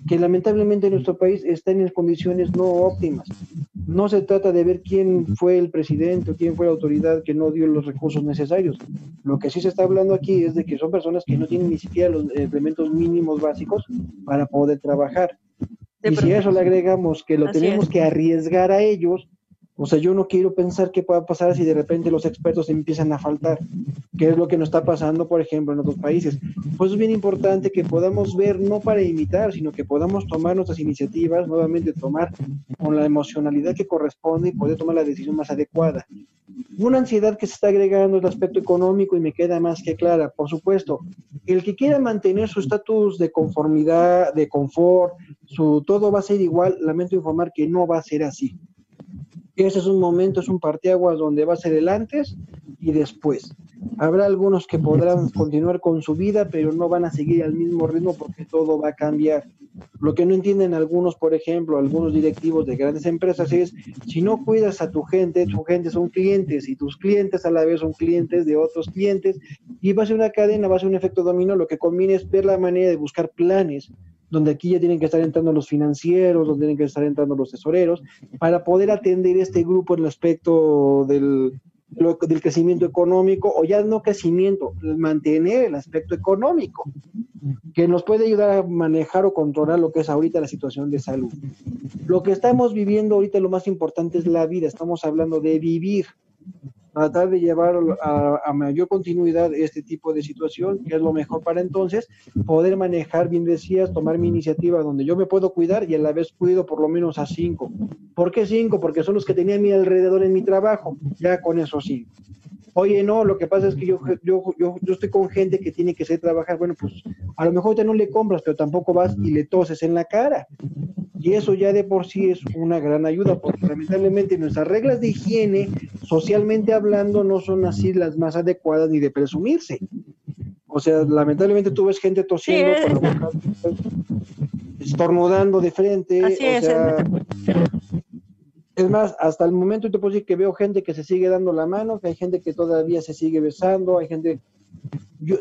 que lamentablemente en nuestro país están en condiciones no óptimas. No se trata de ver quién fue el presidente o quién fue la autoridad que no dio los recursos necesarios. Lo que sí se está hablando aquí es de que son personas que no tienen ni siquiera los elementos mínimos básicos para poder trabajar. y si a eso le agregamos que lo tenemos que arriesgar a ellos, o sea, yo no quiero pensar qué pueda pasar si de repente los expertos empiezan a faltar, que es lo que nos está pasando, por ejemplo, en otros países. Pues es bien importante que podamos ver, no para imitar, sino que podamos tomar nuestras iniciativas, nuevamente tomar con la emocionalidad que corresponde y poder tomar la decisión más adecuada. Una ansiedad que se está agregando es el aspecto económico y me queda más que clara. Por supuesto, el que quiera mantener su estatus de conformidad, de confort, su todo va a ser igual, lamento informar que no va a ser así ese es un momento, es un parteaguas donde va a ser el antes y después. Habrá algunos que podrán continuar con su vida, pero no van a seguir al mismo ritmo porque todo va a cambiar. Lo que no entienden algunos, por ejemplo, algunos directivos de grandes empresas es, si no cuidas a tu gente, tu gente son clientes y tus clientes a la vez son clientes de otros clientes y va a ser una cadena, va a ser un efecto dominó. Lo que conviene es ver la manera de buscar planes donde aquí ya tienen que estar entrando los financieros, donde tienen que estar entrando los tesoreros, para poder atender este grupo en el aspecto del, del crecimiento económico, o ya no crecimiento, mantener el aspecto económico, que nos puede ayudar a manejar o controlar lo que es ahorita la situación de salud. Lo que estamos viviendo ahorita, lo más importante es la vida, estamos hablando de vivir tratar de llevar a, mayor continuidad este tipo de situación, que es lo mejor para entonces poder manejar, bien decías, tomar mi iniciativa donde yo me puedo cuidar y a la vez cuido por lo menos a cinco. ¿Por qué cinco? Porque son los que tenía a mi alrededor en mi trabajo, ya con eso sí. Oye, no, lo que pasa es que yo, yo, yo, yo estoy con gente que tiene que ser trabajar. Bueno, pues a lo mejor te no le compras, pero tampoco vas y le toses en la cara. Y eso ya de por sí es una gran ayuda, porque lamentablemente nuestras reglas de higiene, socialmente hablando, no son así las más adecuadas ni de presumirse. O sea, lamentablemente tú ves gente tosiendo con la boca, estornudando de frente. Así es, es más, hasta el momento te puedo decir que veo gente que se sigue dando la mano, que hay gente que todavía se sigue besando, hay gente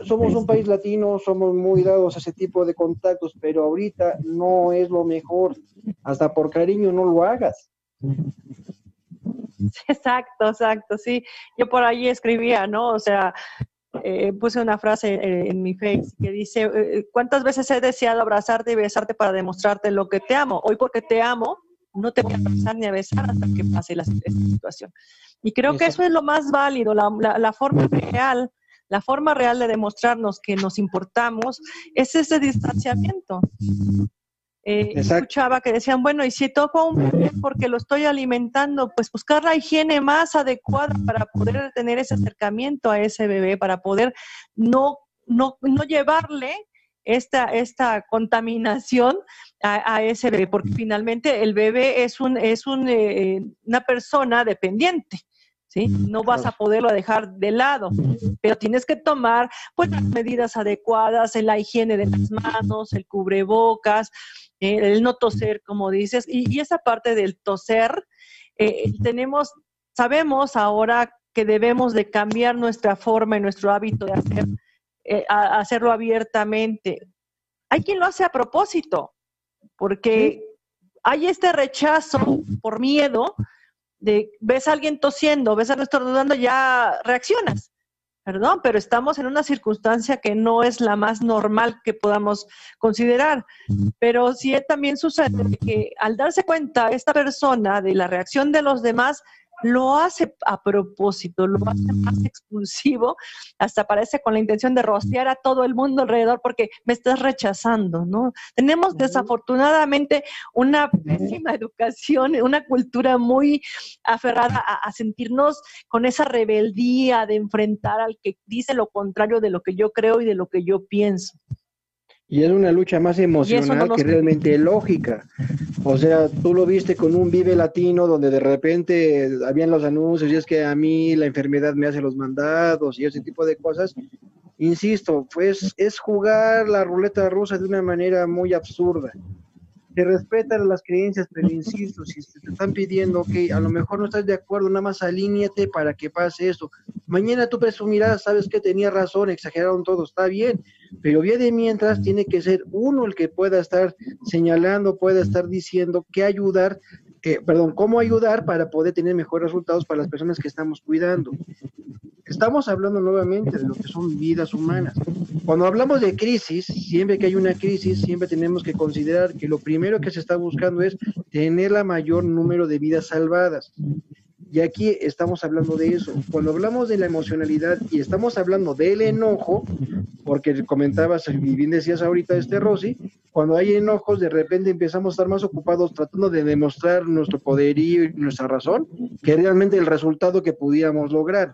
somos un país latino, somos muy dados a ese tipo de contactos, pero ahorita no es lo mejor. Hasta por cariño no lo hagas. [laughs] Exacto, exacto, sí. Yo por ahí escribía, ¿no? O sea, eh, puse una frase eh, en mi face que dice, eh, ¿cuántas veces he deseado abrazarte y besarte para demostrarte lo que te amo? Hoy porque te amo, no te voy a abrazar ni a besar hasta que pase la, situación. Y creo que eso es lo más válido, la, la forma real la forma real de demostrarnos que nos importamos es ese distanciamiento. Eh, escuchaba que decían, bueno, y si toco un bebé porque lo estoy alimentando, pues buscar la higiene más adecuada para poder tener ese acercamiento a ese bebé, para poder no, no, no llevarle esta, esta contaminación a, ese bebé, porque finalmente el bebé es, un, es un, eh, una persona dependiente. ¿sí? No vas a poderlo dejar de lado, pero tienes que tomar pues las medidas adecuadas, la higiene de las manos, el cubrebocas, el no toser, como dices, y, esa parte del toser, eh, tenemos, sabemos ahora que debemos de cambiar nuestra forma y nuestro hábito de hacer, eh, hacerlo abiertamente. Hay quien lo hace a propósito, porque hay este rechazo por miedo de ves a alguien tosiendo, ves a alguien estornudando, ya reaccionas. Perdón, pero estamos en una circunstancia que no es la más normal que podamos considerar. Pero sí también sucede que al darse cuenta esta persona de la reacción de los demás, lo hace a propósito, lo hace más mm. expulsivo, hasta parece con la intención de rociar a todo el mundo alrededor porque me estás rechazando, ¿no? Tenemos desafortunadamente una pésima educación, una cultura muy aferrada a, sentirnos con esa rebeldía de enfrentar al que dice lo contrario de lo que yo creo y de lo que yo pienso. Y es una lucha más emocional que [laughs] realmente lógica. O sea, tú lo viste con un Vive Latino donde de repente habían los anuncios y es que a mí la enfermedad me hace los mandados y ese tipo de cosas. Insisto, pues es jugar la ruleta rusa de una manera muy absurda te respetan las creencias, pero insisto, si te están pidiendo que a lo mejor no estás de acuerdo, nada más alíñate para que pase esto. Mañana tú presumirás, sabes que tenía razón, exageraron todo, está bien, pero bien de mientras tiene que ser uno el que pueda estar señalando, pueda estar diciendo qué ayudar, eh, perdón, cómo ayudar para poder tener mejores resultados para las personas que estamos cuidando. Estamos hablando nuevamente de lo que son vidas humanas. Cuando hablamos de crisis, siempre que hay una crisis, siempre tenemos que considerar que lo primero que se está buscando es tener la mayor número de vidas salvadas. Y aquí estamos hablando de eso. Cuando hablamos de la emocionalidad y estamos hablando del enojo, porque comentabas y bien decías ahorita este Rosy, cuando hay enojos de repente empezamos a estar más ocupados tratando de demostrar nuestro poderío y nuestra razón que realmente el resultado que pudiéramos lograr.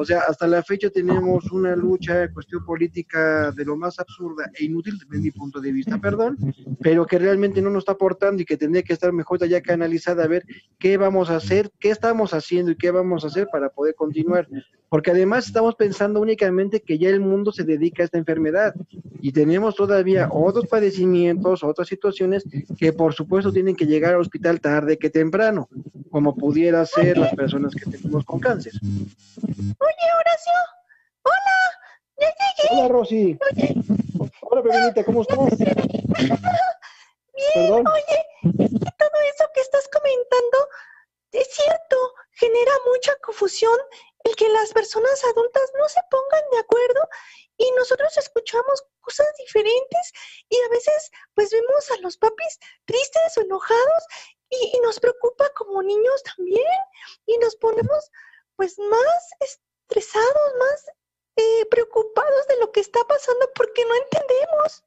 O sea, hasta la fecha tenemos una lucha, cuestión política de lo más absurda e inútil desde mi punto de vista, perdón, pero que realmente no nos está aportando y que tendría que estar mejor ya canalizada a ver qué vamos a hacer, qué estamos haciendo y qué vamos a hacer para poder continuar. Porque además estamos pensando únicamente que ya el mundo se dedica a esta enfermedad y tenemos todavía otros padecimientos, otras situaciones que por supuesto tienen que llegar al hospital tarde que temprano, como pudiera ser las personas que tenemos con cáncer. Oye, Horacio. Hola. Ya llegué. Hola, Rosy. Oye. Hola, Pepenita, ¿cómo estás? [laughs] Bien, oye, todo eso que estás comentando es cierto, genera mucha confusión el que las personas adultas no se pongan de acuerdo y nosotros escuchamos cosas diferentes y a veces pues vemos a los papis tristes o enojados y, y nos preocupa como niños también y nos ponemos pues más estresados, más eh, preocupados de lo que está pasando porque no entendemos.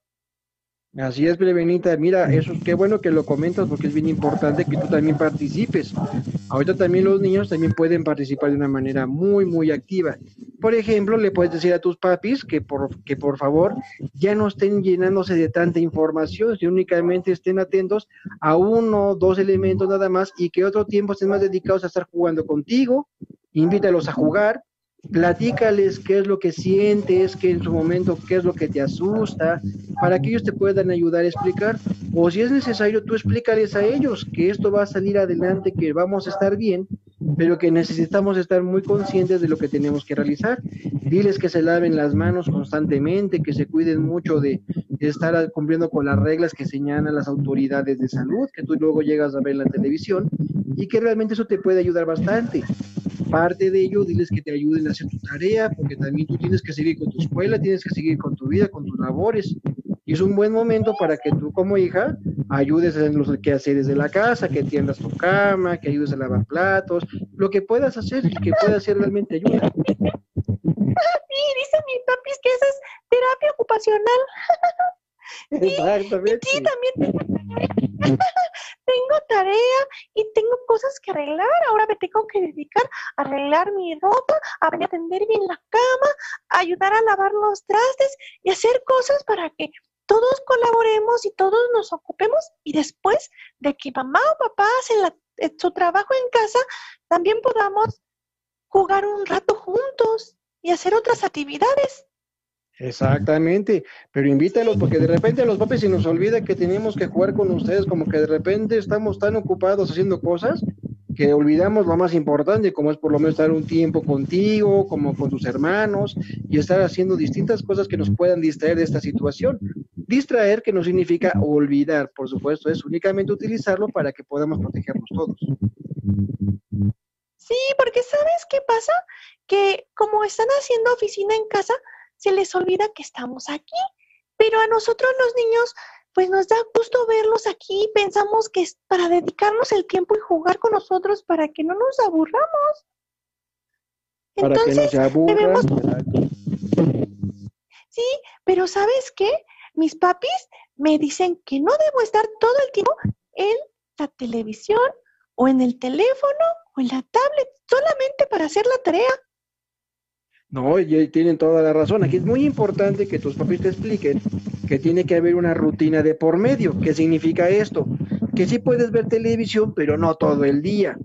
Así es, Benita. Mira, eso qué bueno que lo comentas porque es bien importante que tú también participes. Ahorita también los niños también pueden participar de una manera muy, muy activa. Por ejemplo, le puedes decir a tus papis que por, que por favor ya no estén llenándose de tanta información, que únicamente estén atentos a uno, dos elementos nada más y que otro tiempo estén más dedicados a estar jugando contigo, invítalos a jugar, platícales qué es lo que sientes, qué en su momento, qué es lo que te asusta, para que ellos te puedan ayudar a explicar. O si es necesario, tú explícales a ellos que esto va a salir adelante, que vamos a estar bien, pero que necesitamos estar muy conscientes de lo que tenemos que realizar. Diles que se laven las manos constantemente, que se cuiden mucho de, estar cumpliendo con las reglas que señalan las autoridades de salud, que tú luego llegas a ver en la televisión, y que realmente eso te puede ayudar bastante parte de ello, diles que te ayuden a hacer tu tarea, porque también tú tienes que seguir con tu escuela, tienes que seguir con tu vida, con tus labores. Y es un buen momento para que tú como hija ayudes en los quehaceres de la casa, que tiendas tu cama, que ayudes a lavar platos, lo que puedas hacer y que pueda ser realmente ayuda. Sí, dice mi papi que esa es terapia ocupacional. [laughs] Exactamente. Sí, [laughs] también [laughs] tengo tarea y tengo cosas que arreglar. Ahora me tengo que dedicar a arreglar mi ropa, a atender bien la cama, a ayudar a lavar los trastes y hacer cosas para que todos colaboremos y todos nos ocupemos y después de que mamá o papá hacen eh, su trabajo en casa, también podamos jugar un rato juntos y hacer otras actividades. Exactamente, pero invítalos porque de repente a los papis se nos olvida que tenemos que jugar con ustedes, como que de repente estamos tan ocupados haciendo cosas que olvidamos lo más importante, como es por lo menos estar un tiempo contigo, como con tus hermanos y estar haciendo distintas cosas que nos puedan distraer de esta situación. Distraer que no significa olvidar, por supuesto, es únicamente utilizarlo para que podamos protegernos todos. Sí, porque ¿sabes qué pasa? Que como están haciendo oficina en casa, se les olvida que estamos aquí. Pero a nosotros los niños, pues nos da gusto verlos aquí. Pensamos que es para dedicarnos el tiempo y jugar con nosotros para que no nos aburramos. Para que no se aburran. Sí, pero ¿sabes qué? Mis papis me dicen que no debo estar todo el tiempo en la televisión o en el teléfono o en la tablet, solamente para hacer la tarea. No, y tienen toda la razón. Aquí es muy importante que tus papás te expliquen que tiene que haber una rutina de por medio. ¿Qué significa esto? Que sí puedes ver televisión, pero no todo el día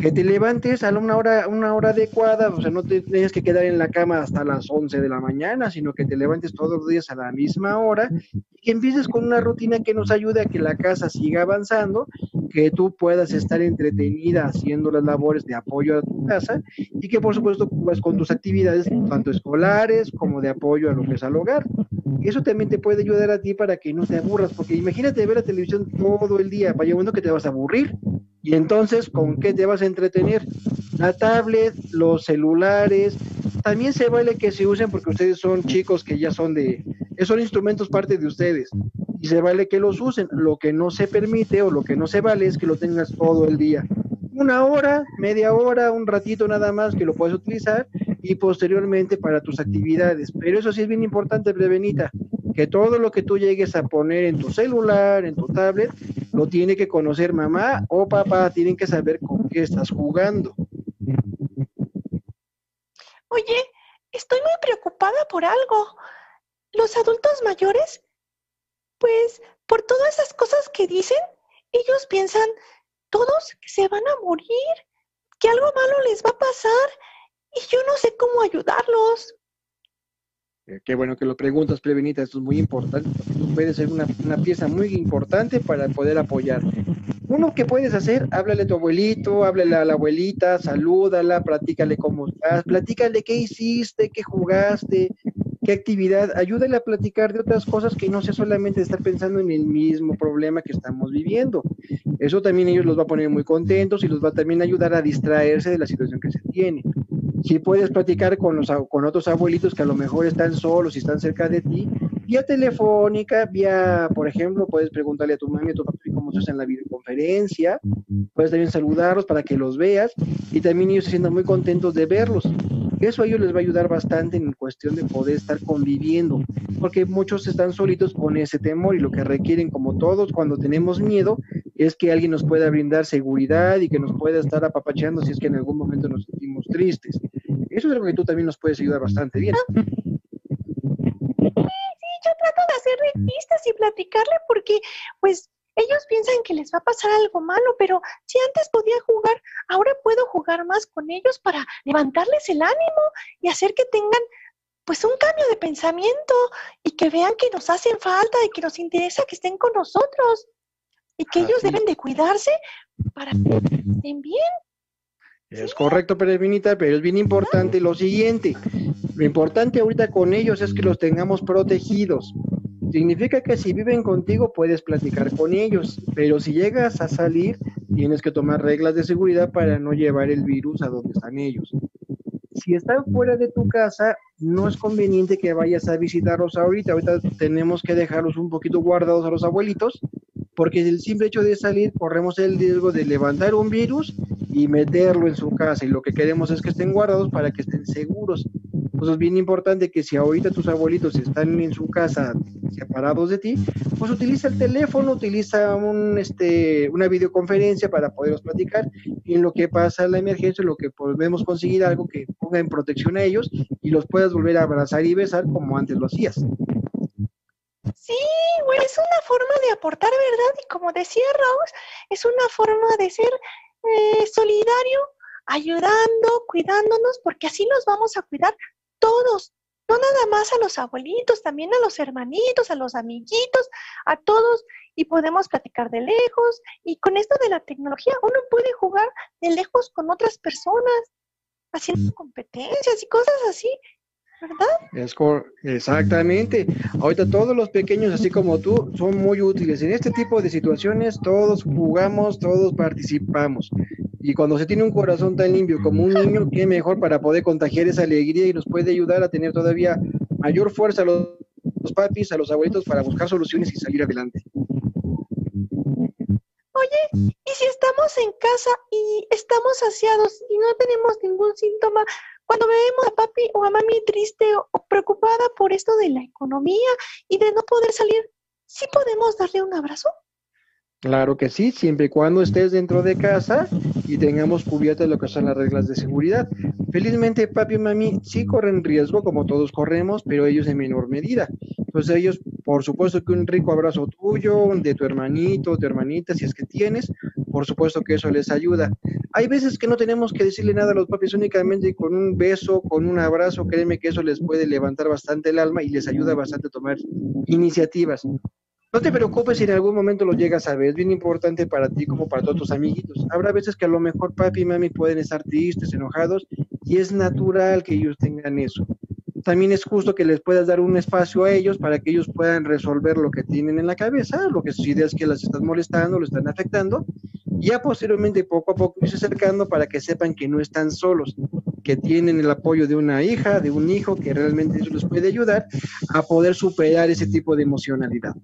que te levantes a una hora, una hora adecuada, o sea, no te tienes que quedar en la cama hasta las 11 de la mañana, sino que te levantes todos los días a la misma hora y que empieces con una rutina que nos ayude a que la casa siga avanzando, que tú puedas estar entretenida haciendo las labores de apoyo a tu casa y que por supuesto vas con tus actividades tanto escolares como de apoyo a lo que es al hogar. Eso también te puede ayudar a ti para que no te aburras, porque imagínate ver la televisión todo el día, vaya un que te vas a aburrir y entonces, ¿con qué te vas a entretener? La tablet, los celulares, también se vale que se usen porque ustedes son chicos que ya son de, son instrumentos parte de ustedes y se vale que los usen. Lo que no se permite o lo que no se vale es que lo tengas todo el día. Una hora, media hora, un ratito nada más que lo puedes utilizar y posteriormente para tus actividades. Pero eso sí es bien importante, Prevenita, que todo lo que tú llegues a poner en tu celular, en tu tablet, lo tiene que conocer mamá o papá, tienen que saber con qué estás jugando. Oye, estoy muy preocupada por algo. Los adultos mayores, pues por todas esas cosas que dicen, ellos piensan todos que se van a morir, que algo malo les va a pasar y yo no sé cómo ayudarlos. Eh, qué bueno que lo preguntas, Prevenita, esto es muy importante. Tú puedes ser una, pieza muy importante para poder apoyar. Uno que puedes hacer, háblale a tu abuelito, háblale a la abuelita, salúdala, platícale cómo estás, platícale qué hiciste, qué jugaste, qué actividad, ayúdale a platicar de otras cosas que no sea solamente estar pensando en el mismo problema que estamos viviendo. Eso también ellos los va a poner muy contentos y los va a también ayudar a distraerse de la situación que se tiene. Si puedes platicar con, los, con otros abuelitos que a lo mejor están solos y están cerca de ti, vía telefónica, vía, por ejemplo, puedes preguntarle a tu mami, a tu papá cómo se en la videoconferencia, puedes también saludarlos para que los veas y también ellos se sientan muy contentos de verlos. Eso a ellos les va a ayudar bastante en cuestión de poder estar conviviendo, porque muchos están solitos con ese temor y lo que requieren, como todos, cuando tenemos miedo, es que alguien nos pueda brindar seguridad y que nos pueda estar apapachando si es que en algún momento nos sentimos tristes. Eso es algo que tú también nos puedes ayudar bastante bien. Sí, yo trato de hacer revistas y platicarle porque, pues, ellos piensan que les va a pasar algo malo, pero si antes podía jugar, ahora puedo jugar más con ellos para levantarles el ánimo y hacer que tengan pues un cambio de pensamiento y que vean que nos hacen falta y que nos interesa que estén con nosotros y que ellos deben de cuidarse para que estén bien. Es correcto, Peregrina, pero es bien importante lo siguiente. Lo importante ahorita con ellos es que los tengamos protegidos. Significa que si viven contigo puedes platicar con ellos, pero si llegas a salir tienes que tomar reglas de seguridad para no llevar el virus a donde están ellos. Si están fuera de tu casa, no es conveniente que vayas a visitarlos ahorita. Ahorita tenemos que dejarlos un poquito guardados a los abuelitos, porque el simple hecho de salir corremos el riesgo de levantar un virus y meterlo en su casa. Y lo que queremos es que estén guardados para que estén seguros. Pues es bien importante que si ahorita tus abuelitos están en su casa separados de ti, pues utiliza el teléfono, utiliza un, este, una videoconferencia para poderlos platicar y en lo que pasa la emergencia, lo que podemos conseguir algo que ponga en protección a ellos y los puedas volver a abrazar y besar como antes lo hacías. Sí, güey, es una forma de aportar verdad y como decía Rose, es una forma de ser eh, solidario, ayudando, cuidándonos, porque así nos vamos a cuidar todos, no nada más a los abuelitos, también a los hermanitos, a los amiguitos, a todos, y podemos platicar de lejos. Y con esto de la tecnología, uno puede jugar de lejos con otras personas, haciendo competencias y cosas así. ¿Verdad? Es exactamente. Ahorita todos los pequeños, así como tú, son muy útiles. En este tipo de situaciones todos jugamos, todos participamos. Y cuando se tiene un corazón tan limpio como un niño, qué mejor para poder contagiar esa alegría y nos puede ayudar a tener todavía mayor fuerza a los, los papis, a los abuelitos para buscar soluciones y salir adelante. Oye, ¿y si estamos en casa y estamos saciados y no tenemos ningún síntoma, cuando vemos a papi o a mami triste o preocupada por esto de la economía y de no poder salir, ¿sí podemos darle un abrazo? Claro que sí, siempre y cuando estés dentro de casa y tengamos cubiertas lo que son las reglas de seguridad. Felizmente, papi y mami sí corren riesgo, como todos corremos, pero ellos en menor medida. Entonces ellos, por supuesto que un rico abrazo tuyo, de tu hermanito, tu hermanita, si es que tienes, por supuesto que eso les ayuda. Hay veces que no tenemos que decirle nada a los papis, únicamente con un beso, con un abrazo, créeme que eso les puede levantar bastante el alma y les ayuda bastante a tomar iniciativas. No te preocupes si en algún momento lo llegas a ver, es bien importante para ti como para todos tus amiguitos. Habrá veces que a lo mejor papi y mami pueden estar tristes, enojados, y es natural que ellos tengan eso. También es justo que les puedas dar un espacio a ellos para que ellos puedan resolver lo que tienen en la cabeza, lo que sus ideas que las están molestando, lo están afectando, y ya posteriormente poco a poco irse acercando para que sepan que no están solos, que tienen el apoyo de una hija, de un hijo, que realmente eso les puede ayudar a poder superar ese tipo de emocionalidad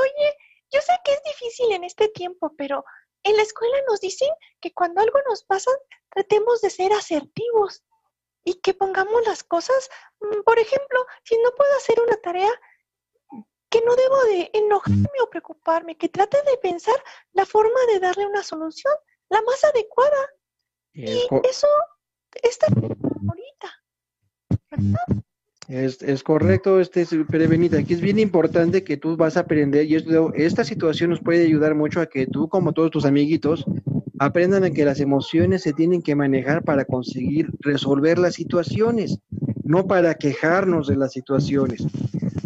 oye, yo sé que es difícil en este tiempo, pero en la escuela nos dicen que cuando algo nos pasa, tratemos de ser asertivos y que pongamos las cosas, mm, por ejemplo, si no puedo hacer una tarea, que no debo de enojarme o preocuparme, que trate de pensar la forma de darle una solución, la más adecuada. Y eso está ahorita. ¿verdad? Es, es correcto, este prevenida. Aquí es bien importante que tú vas a aprender y esto, esta situación nos puede ayudar mucho a que tú, como todos tus amiguitos, aprendan a que las emociones se tienen que manejar para conseguir resolver las situaciones, no para quejarnos de las situaciones.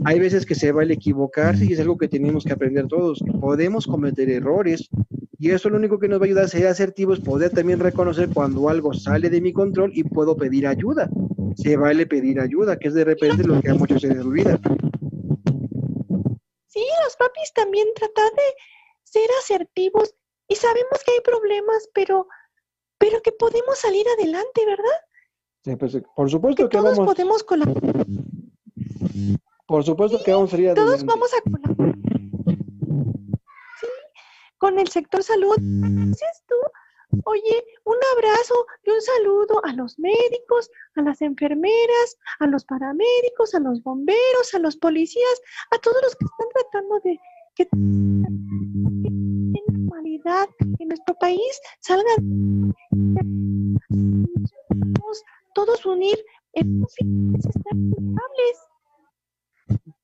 Hay veces que se vale equivocarse y es algo que tenemos que aprender todos. Podemos cometer errores y eso lo único que nos va a ayudar a ser asertivos, poder también reconocer cuando algo sale de mi control y puedo pedir ayuda se vale pedir ayuda, que es de repente lo que a muchos se les olvida. Sí, los papis también tratan de ser asertivos y sabemos que hay problemas, pero, pero que podemos salir adelante, ¿verdad? Sí, pues, por supuesto que, todos podemos colaborar. Por supuesto que vamos a salir adelante. Todos vamos a colaborar. Sí, con el sector salud. ¿Haces tú? Oye, un abrazo y un saludo a los médicos, a las enfermeras, a los paramédicos, a los bomberos, a los policías, a todos los que están tratando de que en normalidad en nuestro país salgan todos unir en fines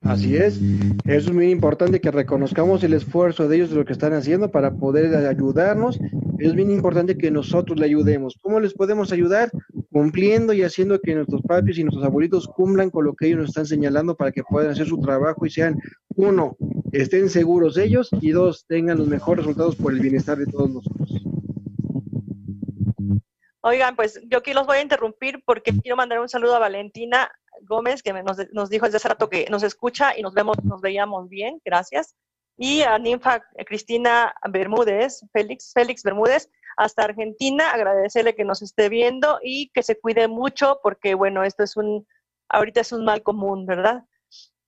Así es, es muy importante que reconozcamos el esfuerzo de ellos de lo que están haciendo para poder ayudarnos. Es bien importante que nosotros le ayudemos. ¿Cómo les podemos ayudar? Cumpliendo y haciendo que nuestros papis y nuestros abuelitos cumplan con lo que ellos nos están señalando para que puedan hacer su trabajo y sean, uno, estén seguros ellos y dos, tengan los mejores resultados por el bienestar de todos nosotros. Oigan, pues yo aquí los voy a interrumpir porque quiero mandar un saludo a Valentina Gómez, que nos, nos dijo desde hace rato que nos escucha y nos vemos, nos veíamos bien, gracias. Y a Ninfa Cristina Bermúdez, Félix, Félix Bermúdez, hasta Argentina, agradecerle que nos esté viendo y que se cuide mucho, porque bueno, esto es un, ahorita es un mal común, ¿verdad?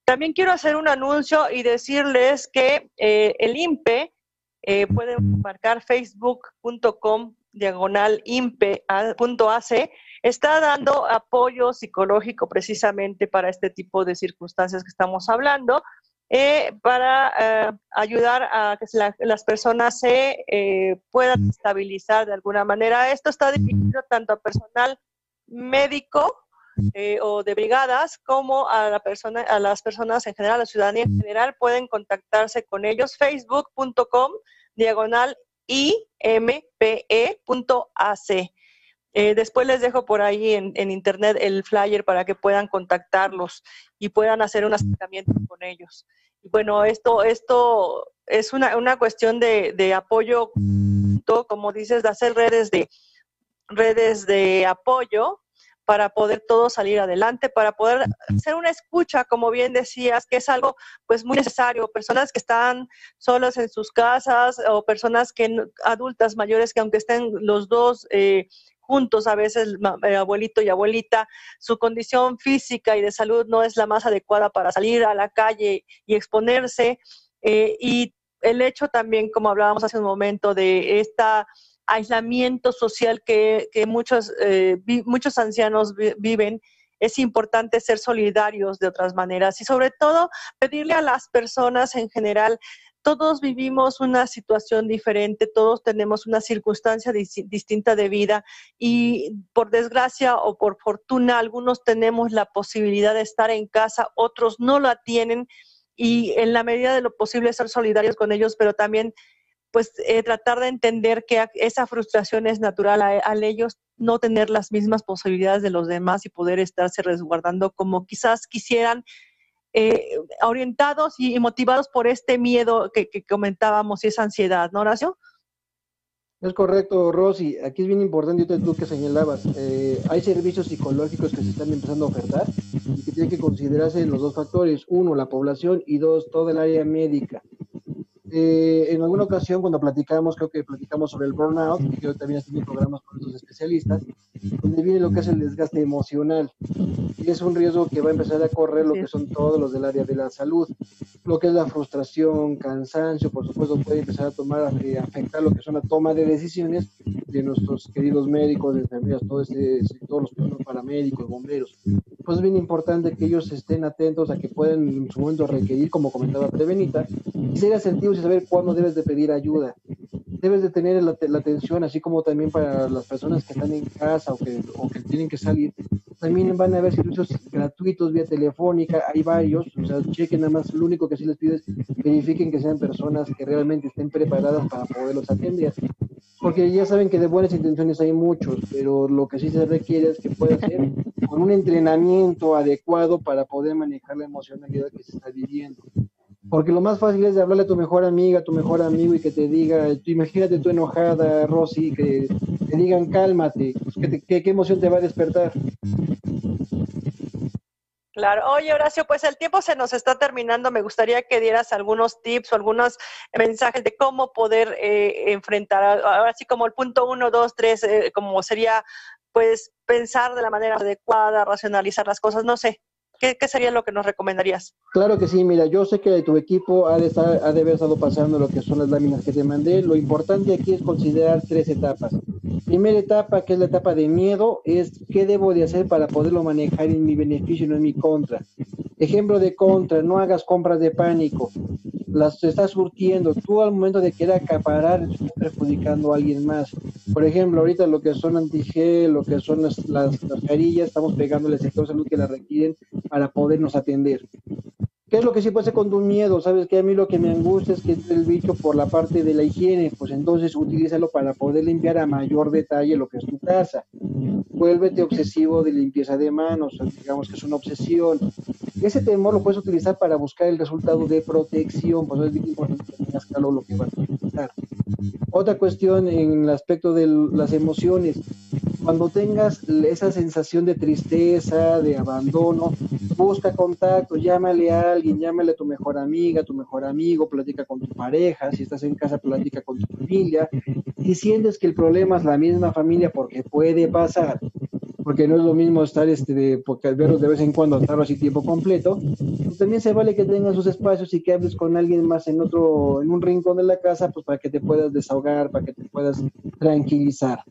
También quiero hacer un anuncio y decirles que eh, el INPE eh, pueden marcar facebook.com diagonal impe.ac está dando apoyo psicológico precisamente para este tipo de circunstancias que estamos hablando, eh, para eh, ayudar a que las personas se eh, puedan estabilizar de alguna manera. Esto está dirigido tanto a personal médico o de brigadas como a, la persona, a las personas en general, a la ciudadanía en general, pueden contactarse con ellos, facebook.com diagonal impe.ac. Eh, después les dejo por ahí en, internet el flyer para que puedan contactarlos y puedan hacer un acercamiento con ellos. Y bueno, esto, esto es una, una cuestión de, de apoyo, como dices, de hacer redes de, redes de apoyo para poder todos salir adelante, para poder hacer una escucha, como bien decías, que es algo pues muy necesario, personas que están solas en sus casas o personas que adultas mayores que aunque estén los dos eh, juntos, a veces eh, abuelito y abuelita, su condición física y de salud no es la más adecuada para salir a la calle y exponerse. Eh, y el hecho también, como hablábamos hace un momento, de este aislamiento social que, muchos, eh, muchos ancianos viven, es importante ser solidarios de otras maneras y sobre todo pedirle a las personas en general todos vivimos una situación diferente, todos tenemos una circunstancia distinta de vida y por desgracia o por fortuna algunos tenemos la posibilidad de estar en casa, otros no la tienen y en la medida de lo posible ser solidarios con ellos, pero también pues eh, tratar de entender que esa frustración es natural al ellos no tener las mismas posibilidades de los demás y poder estarse resguardando como quizás quisieran eh, orientados y, motivados por este miedo que, comentábamos y esa ansiedad, ¿no, Horacio? Es correcto, Rosy. Aquí es bien importante, tú que señalabas, eh, hay servicios psicológicos que se están empezando a ofertar y que tienen que considerarse los dos factores. Uno, la población y dos, todo el área médica. Eh, en alguna ocasión, cuando platicamos, creo que platicamos sobre el burnout, y yo también he tenido programas con estos especialistas, donde viene lo que es el desgaste emocional. Y es un riesgo que va a empezar a correr lo que son todos los del área de la salud. Lo que es la frustración, cansancio, por supuesto, puede empezar a tomar, eh, afectar lo que son la toma de decisiones de nuestros queridos médicos, de enfermeras, todo este, todos los paramédicos, bomberos. Pues es bien importante que ellos estén atentos a que puedan en su momento requerir, como comentaba Prevenita, y ser asertivos saber cuándo debes de pedir ayuda. Debes de tener la, atención, así como también para las personas que están en casa o que, o que tienen que salir. También van a haber servicios gratuitos vía telefónica, hay varios, o sea, chequen nada más, lo único que sí les pido es verifiquen que sean personas que realmente estén preparadas para poderlos atender. Porque ya saben que de buenas intenciones hay muchos, pero lo que sí se requiere es que pueda ser con un entrenamiento adecuado para poder manejar la emocionalidad que se está viviendo. Porque lo más fácil es de hablarle a tu mejor amiga, a tu mejor amigo y que te diga, imagínate tú enojada, Rosy, que te digan cálmate, pues, ¿qué, emoción te va a despertar? Claro. Oye, Horacio, pues el tiempo se nos está terminando. Me gustaría que dieras algunos tips o algunos mensajes de cómo poder eh, enfrentar, ahora sí como el punto uno, dos, tres, eh, como sería, pues, pensar de la manera adecuada, racionalizar las cosas, no sé. ¿Qué, sería lo que nos recomendarías? Claro que sí, mira, yo sé que tu equipo ha de, estar, ha de haber estado pasando lo que son las láminas que te mandé. Lo importante aquí es considerar tres etapas. Primera etapa, que es la etapa de miedo, es qué debo de hacer para poderlo manejar en mi beneficio y no en mi contra. Ejemplo de contra, no hagas compras de pánico las estás surtiendo. Tú al momento de querer acaparar estás perjudicando a alguien más. Por ejemplo, ahorita lo que son antigel, lo que son las, las, las carillas, estamos pegándole sector salud que la requieren para podernos atender. ¿Qué es lo que sí puede ser con tu miedo? ¿Sabes que A mí lo que me angustia es que el bicho por la parte de la higiene, pues entonces utilízalo para poder limpiar a mayor detalle lo que es tu casa. Vuélvete obsesivo de limpieza de manos, digamos que es una obsesión. Ese temor lo puedes utilizar para buscar el resultado de protección, pues es importante que tengas claro lo que vas a utilizar. Otra cuestión en el aspecto de las emociones, cuando tengas esa sensación de tristeza, de abandono, busca contacto, llámale a alguien, llámale a tu mejor amiga, tu mejor amigo, platica con tu pareja, si estás en casa, platica con tu familia. Si sientes que el problema es la misma familia, porque puede pasar, porque no es lo mismo estar este de, verlos de vez en cuando, estar así tiempo completo, pues también se vale que tengas sus espacios y que hables con alguien más en otro, en un rincón de la casa, pues para que te puedas desahogar, para que te puedas tranquilizar.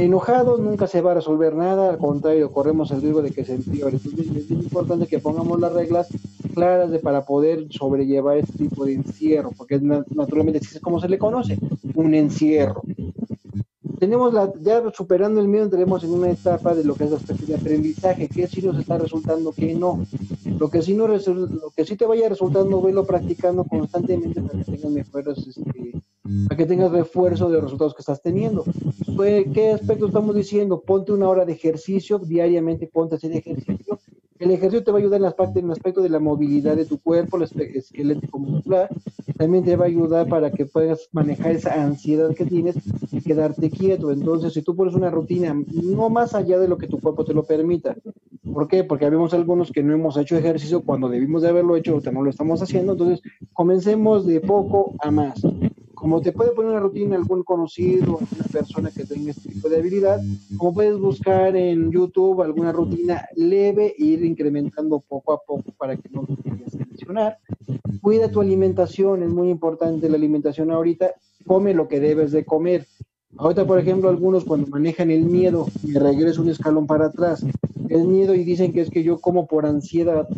Enojado nunca se va a resolver nada, al contrario, corremos el riesgo de que se empeore. es importante que pongamos las reglas claras de, para poder sobrellevar este tipo de encierro, porque naturalmente es como se le conoce, un encierro. Tenemos la, ya superando el miedo, entremos en una etapa de lo que es aspecto de aprendizaje, qué sí nos está resultando, qué no. Lo que sí, no, lo que sí te vaya resultando, velo practicando constantemente para que tengas mejores este, para que tengas refuerzo de los resultados que estás teniendo. ¿Qué aspecto estamos diciendo? Ponte una hora de ejercicio, diariamente ponte a hacer ejercicio. El ejercicio te va a ayudar en, en el aspecto de la movilidad de tu cuerpo, el esquelético muscular. También te va a ayudar para que puedas manejar esa ansiedad que tienes y quedarte quieto. Entonces, si tú pones una rutina no más allá de lo que tu cuerpo te lo permita. ¿Por qué? Porque habemos algunos que no hemos hecho ejercicio cuando debimos de haberlo hecho, o no lo estamos haciendo. Entonces, comencemos de poco a más como te puede poner una rutina algún conocido, alguna persona que tenga este tipo de habilidad, como puedes buscar en YouTube alguna rutina leve e ir incrementando poco a poco para que no te vayas a seleccionar. Cuida tu alimentación, es muy importante la alimentación ahorita, come lo que debes de comer. Ahorita, por ejemplo, algunos cuando manejan el miedo, y regreso un escalón para atrás, el miedo y dicen que es que yo como por ansiedad.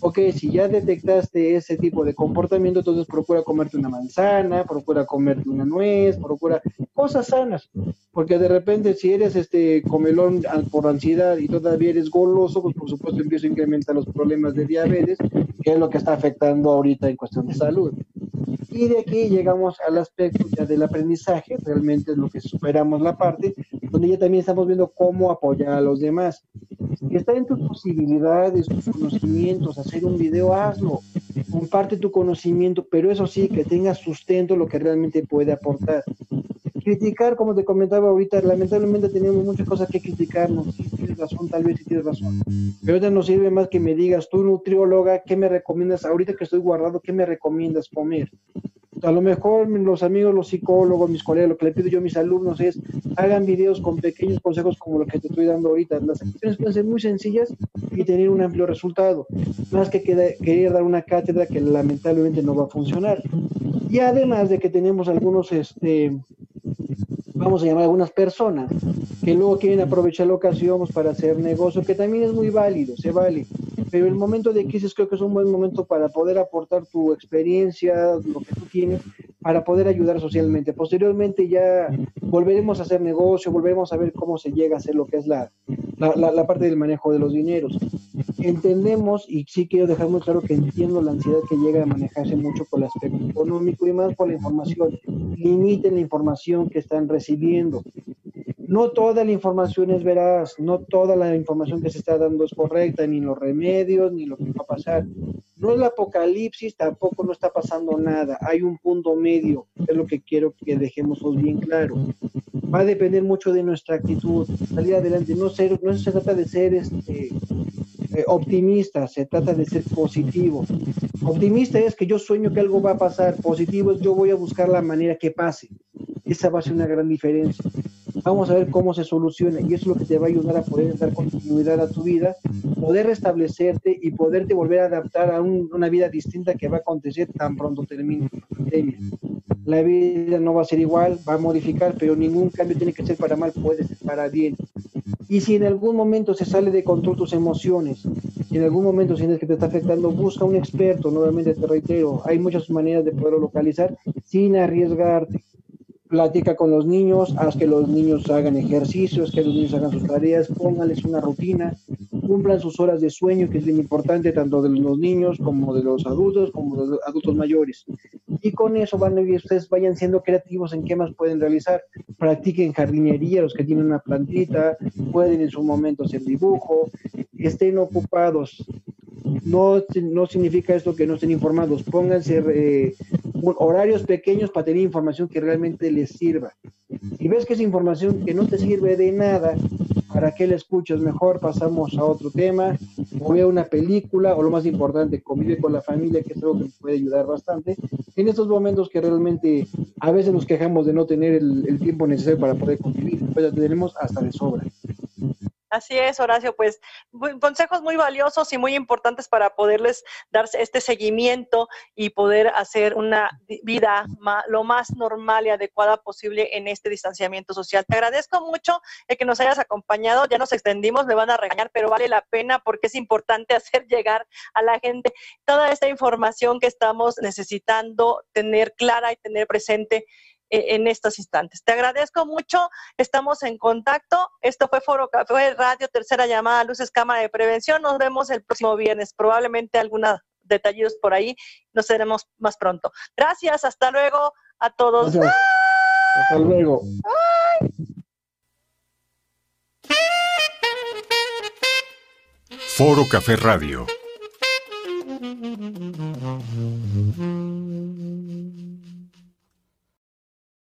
Ok, si ya detectaste ese tipo de comportamiento, entonces procura comerte una manzana, procura comerte una nuez, procura cosas sanas, porque de repente si eres este comelón por ansiedad y todavía eres goloso, pues por supuesto empieza a incrementar los problemas de diabetes, que es lo que está afectando ahorita en cuestión de salud. Y de aquí llegamos al aspecto ya del aprendizaje, realmente es lo que superamos la parte, donde ya también estamos viendo cómo apoyar a los demás. Está en tus posibilidades, tus conocimientos, hacer un video, hazlo. Comparte tu conocimiento, pero eso sí, que tenga sustento lo que realmente puede aportar. Criticar, como te comentaba ahorita, lamentablemente tenemos muchas cosas que criticarnos. Sí, tienes razón, tal vez sí tienes razón. Pero ahorita nos sirve más que me digas, tú nutrióloga, ¿qué me recomiendas? Ahorita que estoy guardado, ¿qué me recomiendas comer? a lo mejor los amigos, los psicólogos, mis colegas, lo que le pido yo a mis alumnos es hagan videos con pequeños consejos como lo que te estoy dando ahorita. Las acciones pueden ser muy sencillas y tener un amplio resultado, más que querer dar una cátedra que lamentablemente no va a funcionar. Y además de que tenemos algunos, este, vamos a llamar algunas personas que luego quieren aprovechar la ocasión para hacer negocio, que también es muy válido, se vale. Pero el momento de crisis creo que es un buen momento para poder aportar tu experiencia, lo que tú tienes, para poder ayudar socialmente. Posteriormente ya volveremos a hacer negocio, volveremos a ver cómo se llega a hacer lo que es la, la, parte del manejo de los dineros. Entendemos, y sí quiero dejar muy claro que entiendo la ansiedad que llega a manejarse mucho por el aspecto económico y más por la información. Limiten la información que están recibiendo. No toda la información es veraz, no toda la información que se está dando es correcta, ni los remedios, ni lo que va a pasar. No es el apocalipsis, tampoco no está pasando nada. Hay un punto medio, es lo que quiero que dejemos bien claro. Va a depender mucho de nuestra actitud, salir adelante. No, ser, no se trata de ser este, eh, optimista, se trata de ser positivo. Optimista es que yo sueño que algo va a pasar, positivo es yo voy a buscar la manera que pase. Esa va a ser una gran diferencia. Vamos a ver cómo se soluciona y eso es lo que te va a ayudar a poder dar continuidad a tu vida, poder restablecerte y poderte volver a adaptar a una vida distinta que va a acontecer tan pronto termine la vida no va a ser igual, va a modificar, pero ningún cambio tiene que ser para mal, puede ser para bien. Y si en algún momento se sale de control tus emociones, si en algún momento sientes que te está afectando, busca un experto, nuevamente te reitero, hay muchas maneras de poderlo localizar sin arriesgarte platica con los niños, haz que los niños hagan ejercicios, que los niños hagan sus tareas, póngales una rutina, cumplan sus horas de sueño, que es bien importante tanto de los niños como de los adultos, como de los adultos mayores. Y con eso van a ustedes vayan siendo creativos en qué más pueden realizar. Practiquen jardinería, los que tienen una plantita, pueden en su momento hacer dibujo, estén ocupados no, no significa esto que no estén informados. Pónganse eh, horarios pequeños para tener información que realmente les sirva. Si ves que es información que no te sirve de nada, ¿para qué la escuchas? Mejor pasamos a otro tema, o vea una película, o lo más importante, convive con la familia, que es algo que nos puede ayudar bastante. En estos momentos que realmente a veces nos quejamos de no tener el, el tiempo necesario para poder convivir, pues ya tenemos hasta de sobra. Así es, Horacio, pues consejos muy valiosos y muy importantes para poderles dar este seguimiento y poder hacer una vida lo más normal y adecuada posible en este distanciamiento social. Te agradezco mucho el que nos hayas acompañado, ya nos extendimos, me van a regañar, pero vale la pena porque es importante [laughs] hacer llegar a la gente toda esta información que estamos necesitando tener clara y tener presente e-, en estos instantes. Te agradezco mucho, estamos en contacto. Esto fue Foro Café Radio, tercera llamada, Luces Cámara de Prevención. Nos vemos el próximo viernes, probablemente algunos detallidos por ahí. Nos veremos más pronto. Gracias, hasta luego a todos. Hasta luego. Foro Café Radio.